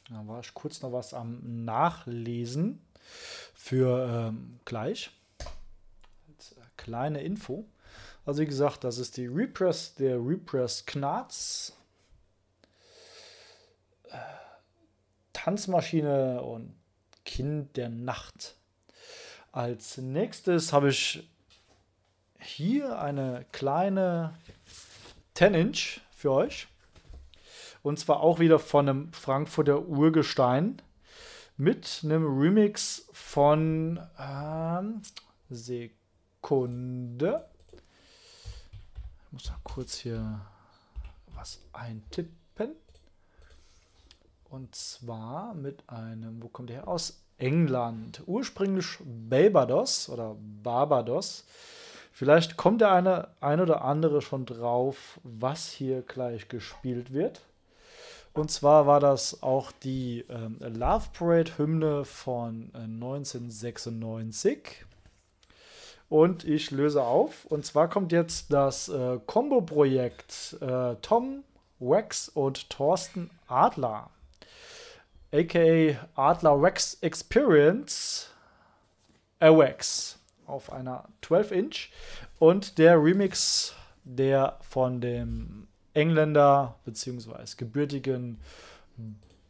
Da war ich kurz noch was am Nachlesen für ähm, gleich. Als, äh, kleine Info. Also wie gesagt, das ist die Repress, der Repress Knarz. Äh, Tanzmaschine und Kind der Nacht. Als nächstes habe ich hier eine kleine 10-Inch für euch. Und zwar auch wieder von einem Frankfurter Urgestein mit einem Remix von ähm, Sekunde. Ich muss mal kurz hier was eintippen. Und zwar mit einem, wo kommt der her? Aus England. Ursprünglich Barbados oder Barbados. Vielleicht kommt der eine, ein oder andere schon drauf, was hier gleich gespielt wird. Und zwar war das auch die ähm, Love Parade Hymne von äh, 1996. Und ich löse auf. Und zwar kommt jetzt das äh, Combo-Projekt äh, Tom Wax und Thorsten Adler. AKA Adler Wax Experience. AWAX auf einer 12-Inch. Und der Remix, der von dem Engländer beziehungsweise gebürtigen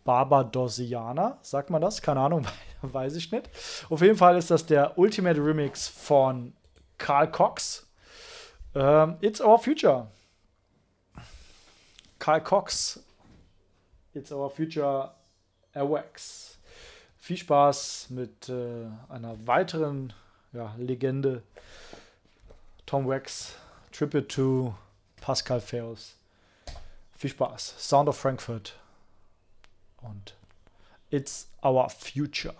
Barbadosianer, sagt man das? Keine Ahnung, weiß ich nicht. Auf jeden Fall ist das der Ultimate Remix von Carl Cox. Ähm, It's Our Future. Carl Cox. It's Our Future Airwax. Viel Spaß mit äh, einer weiteren ja, Legende. Tom Wax, Triple to Pascal Feos. Viel Spaß. Sound of Frankfurt. Und It's Our Future.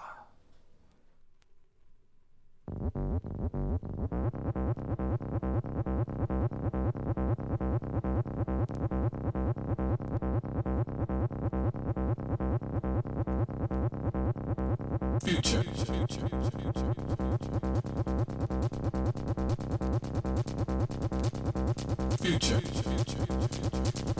Future. Future. Future.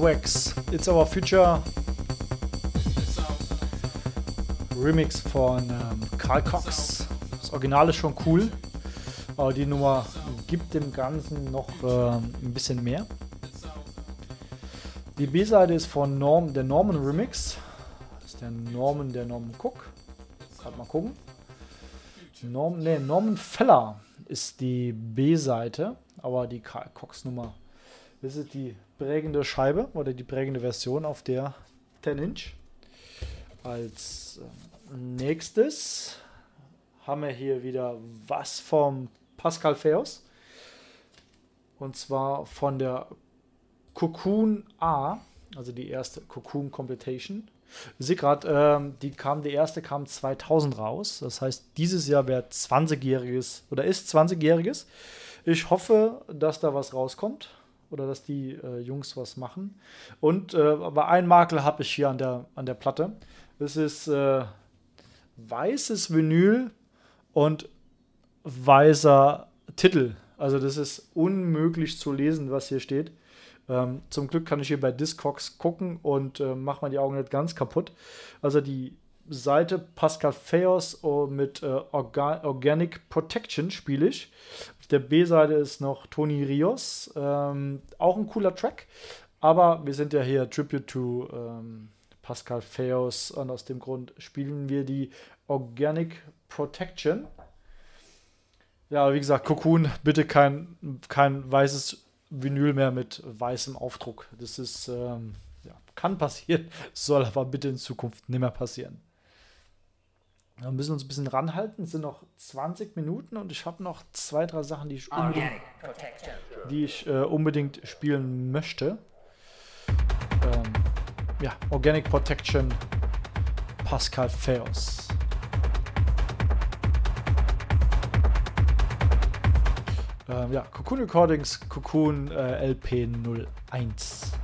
Awax. It's Our Future. Remix von ähm, Carl Cox. Das Original ist schon cool, aber die Nummer gibt dem Ganzen noch ähm, ein bisschen mehr. Die B-Seite ist von Norm, der Norman Remix. Das ist der Norman, der Norman Cook. Gerade mal gucken. Norm, nee, Norman Feller ist die B-Seite, aber die Carl Cox Nummer. Das ist die prägende Scheibe oder die prägende Version auf der 10 Inch. Als äh, nächstes haben wir hier wieder was vom Pascal Feos. Und zwar von der Cocoon A, also die erste Cocoon Completation. Ich sehe gerade, ähm, die kam, die erste kam 2000 raus. Das heißt, dieses Jahr wäre 20-jähriges oder ist 20-jähriges. Ich hoffe, dass da was rauskommt oder dass die äh, Jungs was machen. Und äh, aber ein Makel habe ich hier an der, an der Platte. Es ist äh, weißes Vinyl und weißer Titel. Also das ist unmöglich zu lesen, was hier steht. Ähm, zum Glück kann ich hier bei Discogs gucken und äh, mache mal die Augen nicht ganz kaputt. Also die Seite Pascal Feos oh, mit äh, Orga Organic Protection spiele ich. Auf der B-Seite ist noch Tony Rios. Ähm, auch ein cooler Track. Aber wir sind ja hier Tribute to ähm, Pascal Feos und aus dem Grund spielen wir die Organic Protection. Ja, wie gesagt, Cocoon, bitte kein, kein weißes Vinyl mehr mit weißem Aufdruck. Das ist, ähm, kann passieren, soll aber bitte in Zukunft nicht mehr passieren. Wir müssen uns ein bisschen ranhalten. Es sind noch 20 Minuten und ich habe noch zwei, drei Sachen, die ich unbedingt, die ich, äh, unbedingt spielen möchte. Ähm, ja, Organic Protection, Pascal Feos. Ähm, ja, Cocoon Recordings, Cocoon äh, LP01.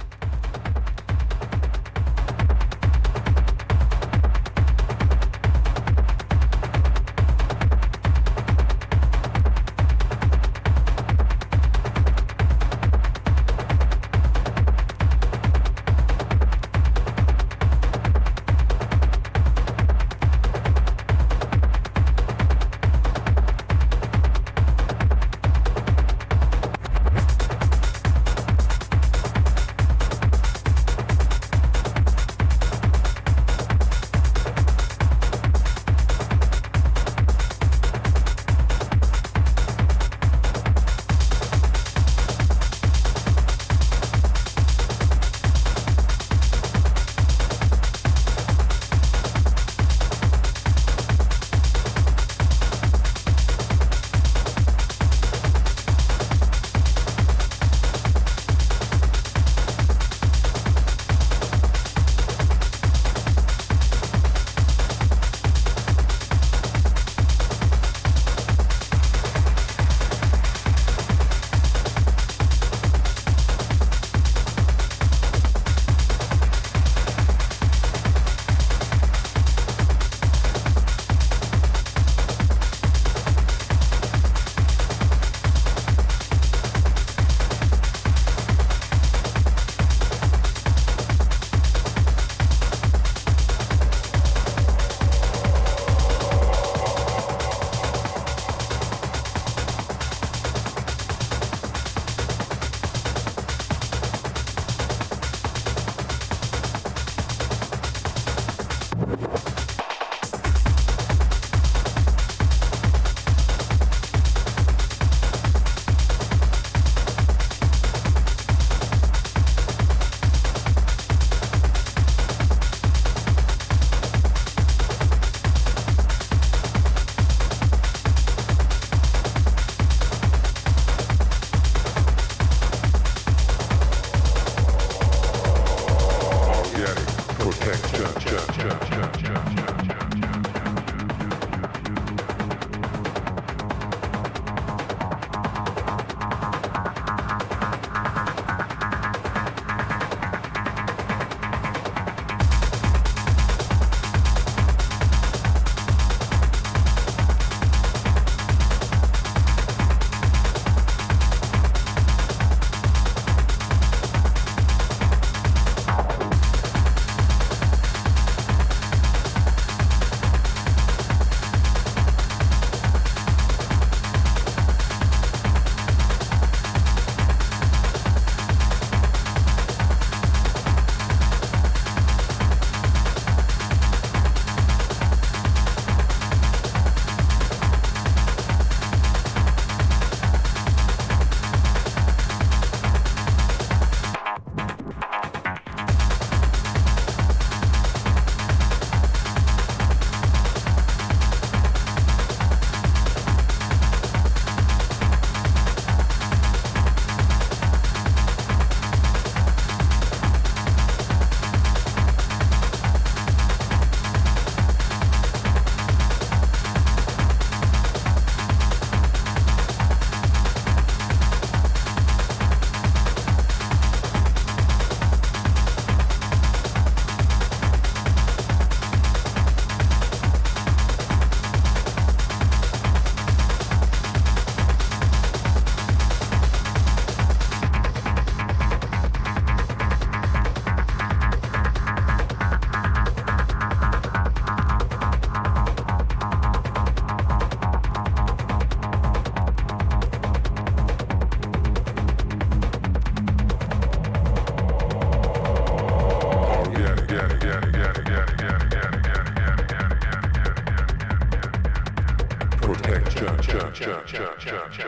Pascal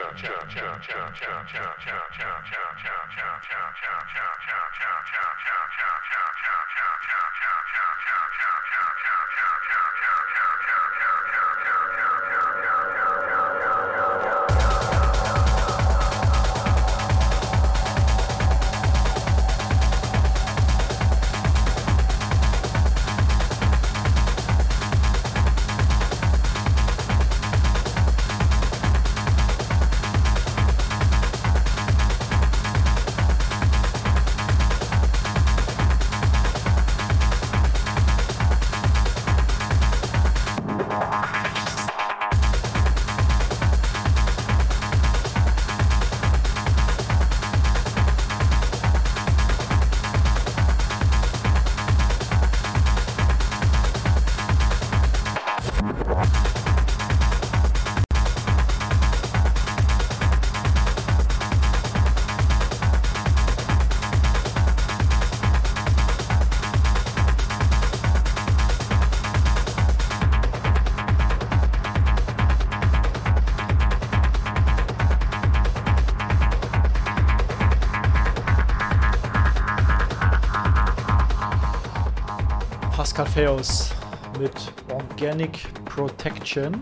Feos mit Organic Protection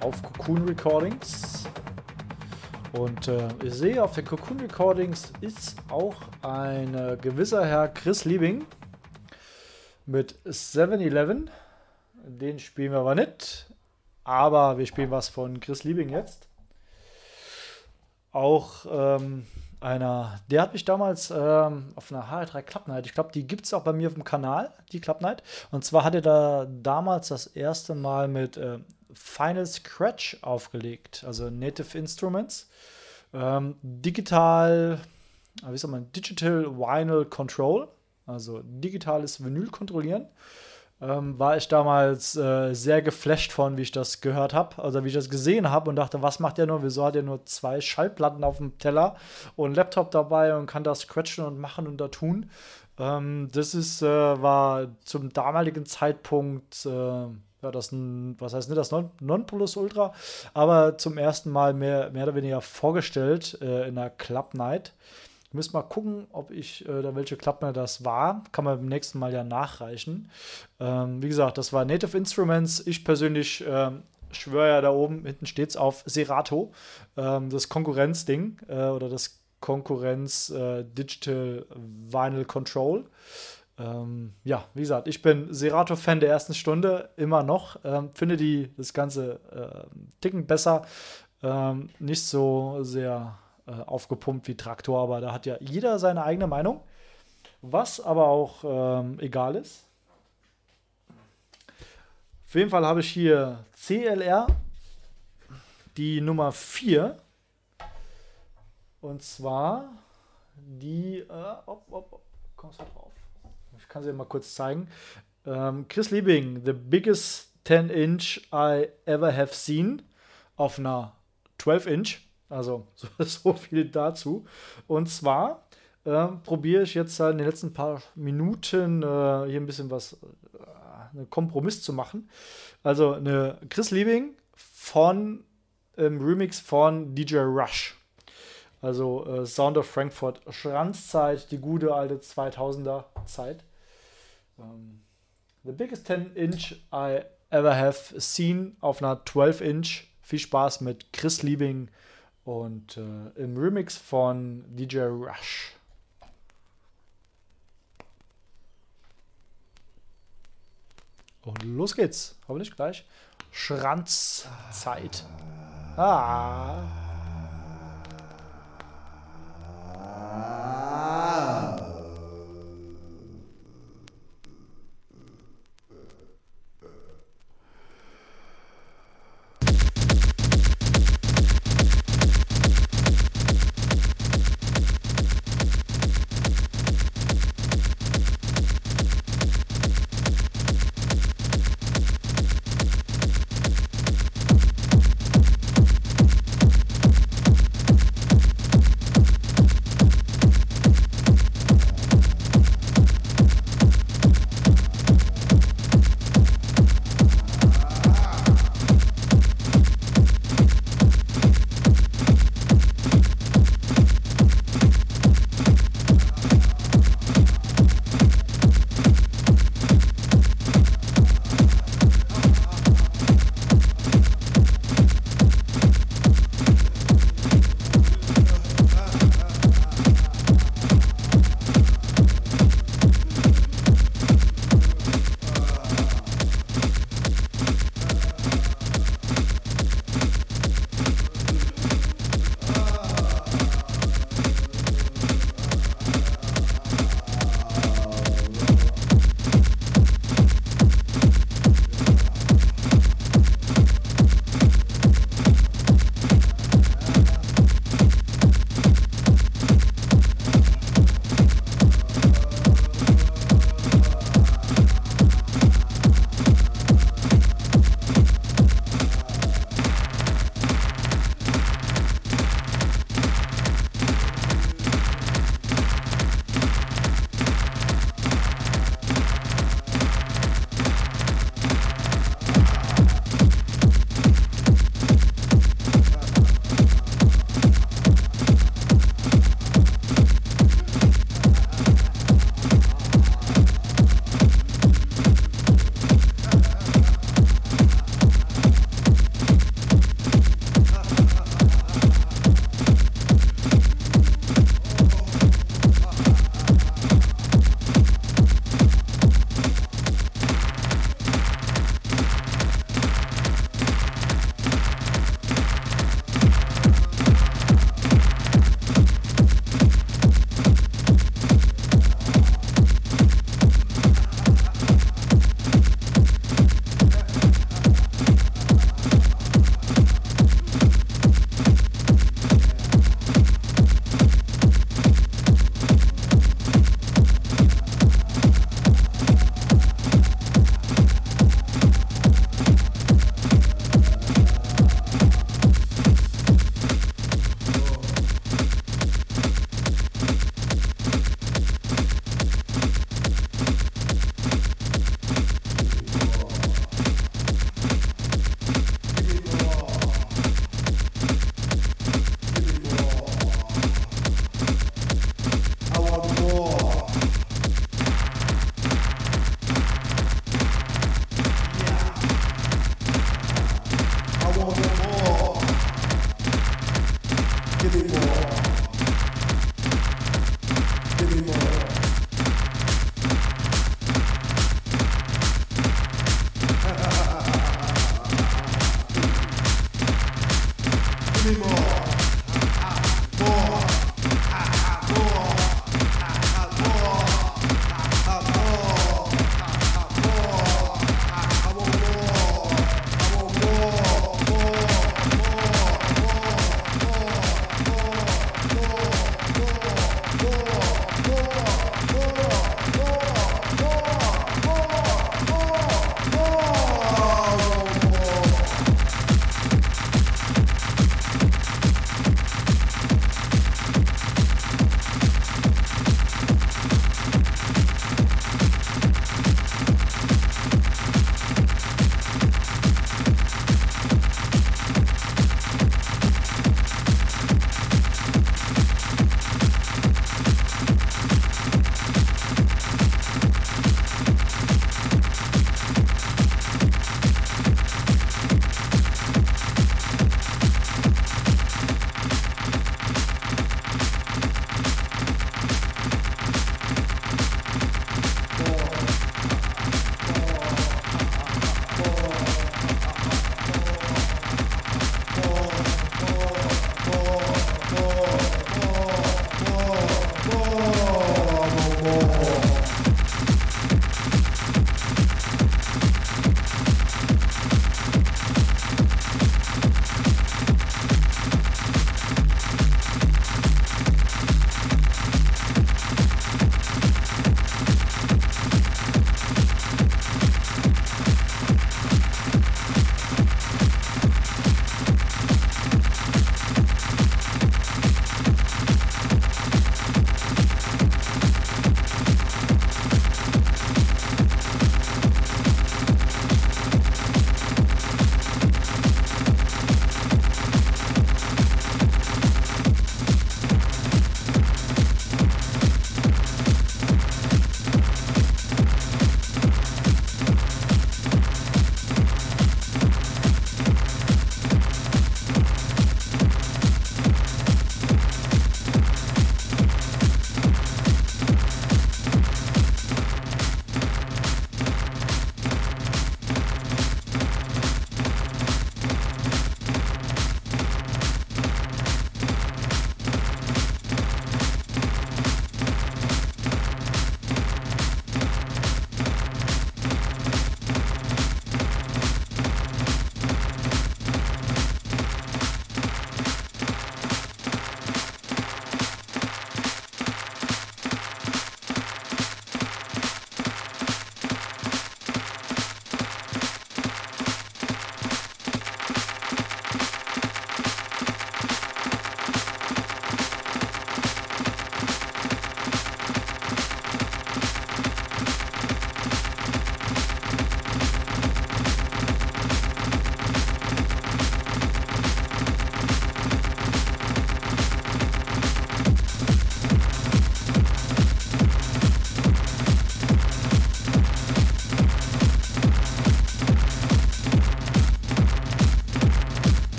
auf Cocoon Recordings. Und äh, ich sehe, auf der Cocoon Recordings ist auch ein äh, gewisser Herr Chris Liebing mit 7-Eleven. Den spielen wir aber nicht. Aber wir spielen was von Chris Liebing jetzt. Auch ähm, einer, der hat mich damals ähm, auf einer HR3 Club Night, ich glaube, die gibt es auch bei mir auf dem Kanal, die Club Night. Und zwar hat er da damals das erste Mal mit äh, Final Scratch aufgelegt, also Native Instruments. Ähm, digital, wie sagt man, Digital Vinyl Control, also digitales Vinyl kontrollieren. Ähm, war ich damals äh, sehr geflasht von, wie ich das gehört habe, also wie ich das gesehen habe und dachte, was macht der nur? Wieso hat er nur zwei Schallplatten auf dem Teller und Laptop dabei und kann das scratchen und machen und da tun? Ähm, das ist, äh, war zum damaligen Zeitpunkt, äh, ja, das, was heißt nicht das non Nonplusultra, aber zum ersten Mal mehr, mehr oder weniger vorgestellt äh, in der Club Night. Ich muss mal gucken, ob ich äh, da welche Klappner das war. Kann man beim nächsten Mal ja nachreichen. Ähm, wie gesagt, das war Native Instruments. Ich persönlich ähm, schwöre ja da oben, hinten steht es auf Serato, ähm, das Konkurrenzding äh, oder das Konkurrenz äh, Digital Vinyl Control. Ähm, ja, wie gesagt, ich bin Serato-Fan der ersten Stunde, immer noch. Ähm, finde die das Ganze äh, Ticken besser. Ähm, nicht so sehr äh, aufgepumpt wie Traktor, aber da hat ja jeder seine eigene Meinung. Was aber auch ähm, egal ist. Auf jeden Fall habe ich hier CLR, die Nummer 4. Und zwar die. Äh, op, op, kommst du drauf? Ich kann sie mal kurz zeigen. Ähm, Chris Liebing, the biggest 10 inch I ever have seen. Auf einer 12 inch. Also so, so viel dazu. Und zwar äh, probiere ich jetzt halt in den letzten paar Minuten äh, hier ein bisschen was, äh, einen Kompromiss zu machen. Also eine Chris Liebing von ähm, Remix von DJ Rush. Also äh, Sound of Frankfurt Schranzzeit, die gute alte 2000er Zeit. Um, ähm, the biggest 10 inch I ever have seen auf einer 12 inch. Viel Spaß mit Chris Liebing und äh, im Remix von DJ Rush. Und los geht's. Hoffentlich gleich. Schranzzeit. Ah.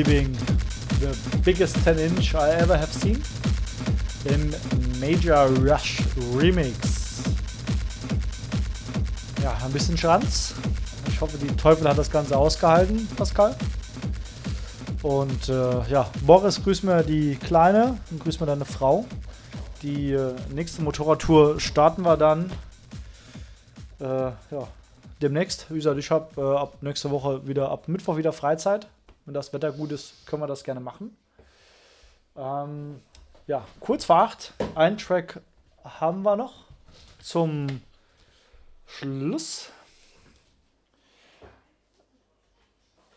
Being the biggest 10 inch I ever have seen im Major Rush Remix. Ja, ein bisschen Schranz. Ich hoffe, die Teufel hat das Ganze ausgehalten, Pascal. Und äh, ja, Boris, grüß mir die Kleine und grüß mir deine Frau. Die äh, nächste Motorradtour starten wir dann. Äh, ja, demnächst. Wie gesagt, ich habe ab nächste Woche wieder, ab Mittwoch wieder Freizeit. Wenn das Wetter gut ist, können wir das gerne machen. Ähm, ja, kurz vor acht. Ein Track haben wir noch zum Schluss.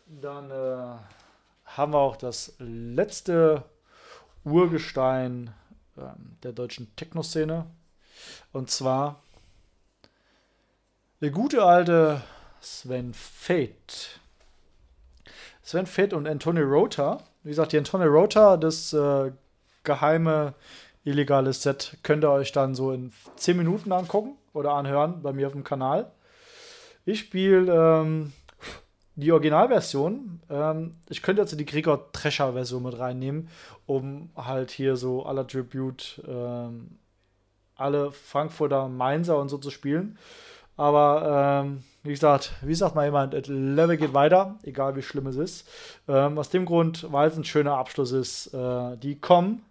Dann äh, haben wir auch das letzte Urgestein ähm, der deutschen Techno-Szene. Und zwar der gute alte Sven Fate. Sven Fate und Anthony Rota. Wie gesagt, die Anthony Rota, das äh, geheime illegale Set, könnt ihr euch dann so in 10 Minuten angucken oder anhören bei mir auf dem Kanal. Ich spiele ähm, die Originalversion. Ähm, ich könnte jetzt die Gregor Trescher Version mit reinnehmen, um halt hier so aller Tribute ähm, alle Frankfurter Mainzer und so zu spielen. Aber ähm, wie gesagt, wie sagt mal jemand, das Level geht weiter, egal wie schlimm es ist. Ähm, aus dem Grund, weil es ein schöner Abschluss ist, äh, die kommen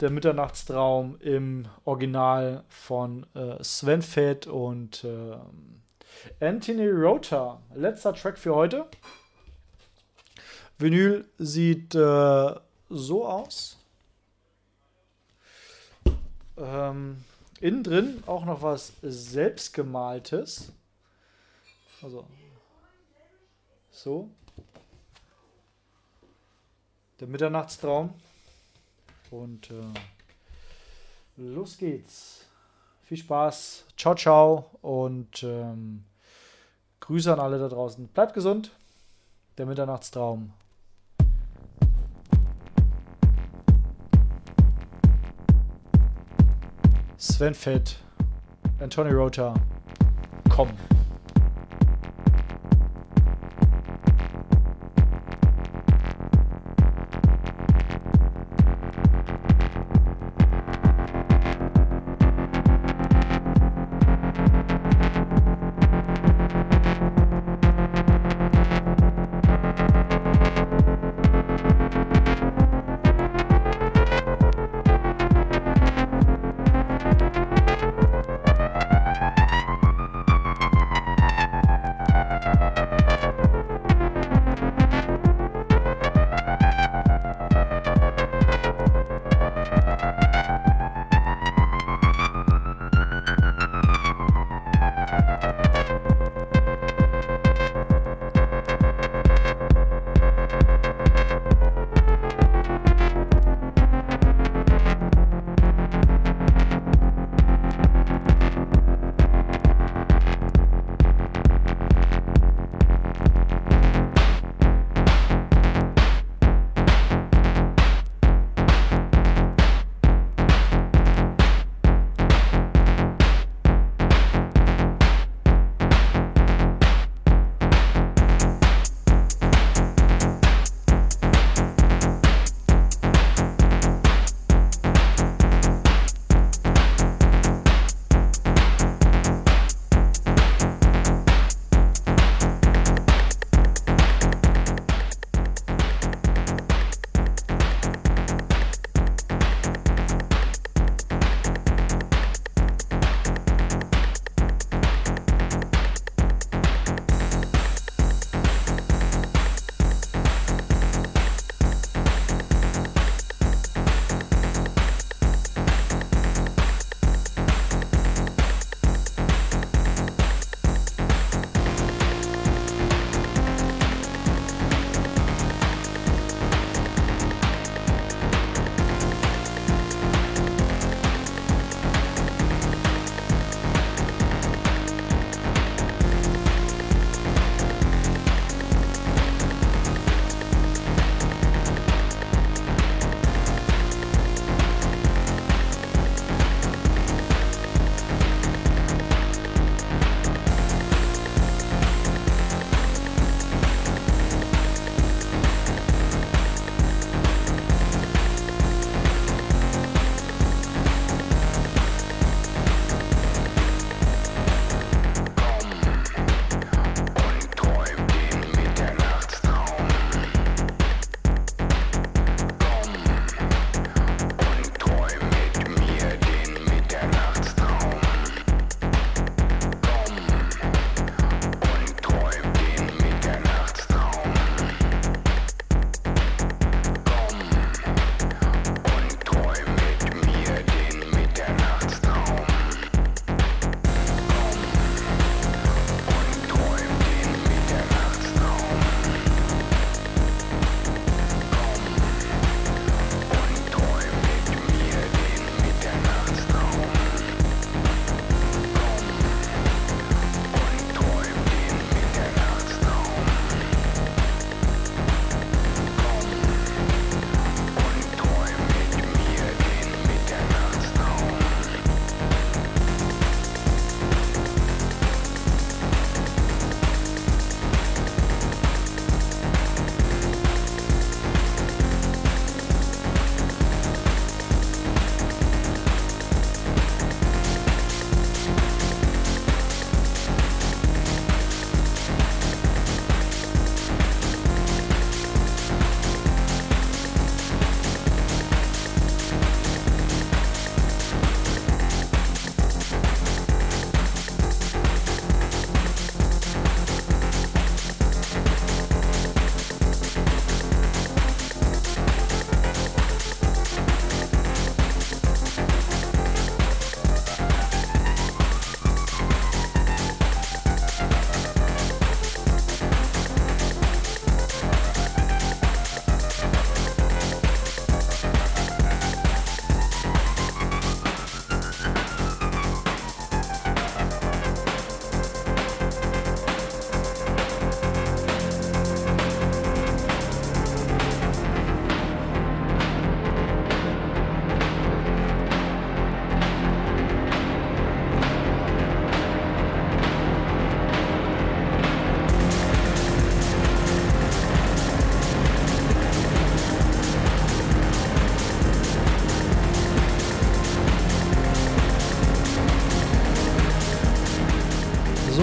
der Mitternachtstraum im Original von äh, Sven Fett und äh, Anthony Rota. Letzter Track für heute. Vinyl sieht äh, so aus. Ähm, innen drin auch noch was selbstgemaltes. Also so. Der Mitternachtstraum. Und äh, los geht's. Viel Spaß. Ciao, ciao. Und ähm, Grüße an alle da draußen. Bleibt gesund. Der Mitternachtstraum. Sven Fett, Anthony Rota, komm.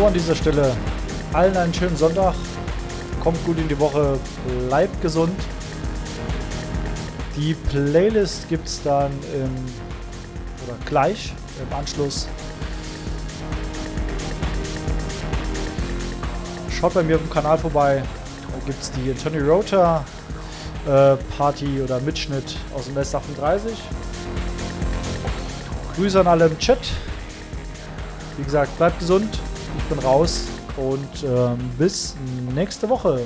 An dieser Stelle allen einen schönen Sonntag. Kommt gut in die Woche, bleibt gesund. Die Playlist gibt es dann im, oder gleich im Anschluss. Schaut bei mir auf dem Kanal vorbei. Da gibt es die Tony Rota äh, Party oder Mitschnitt aus dem S38. Grüße an alle im Chat. Wie gesagt, bleibt gesund. Bin raus und ähm, bis nächste Woche.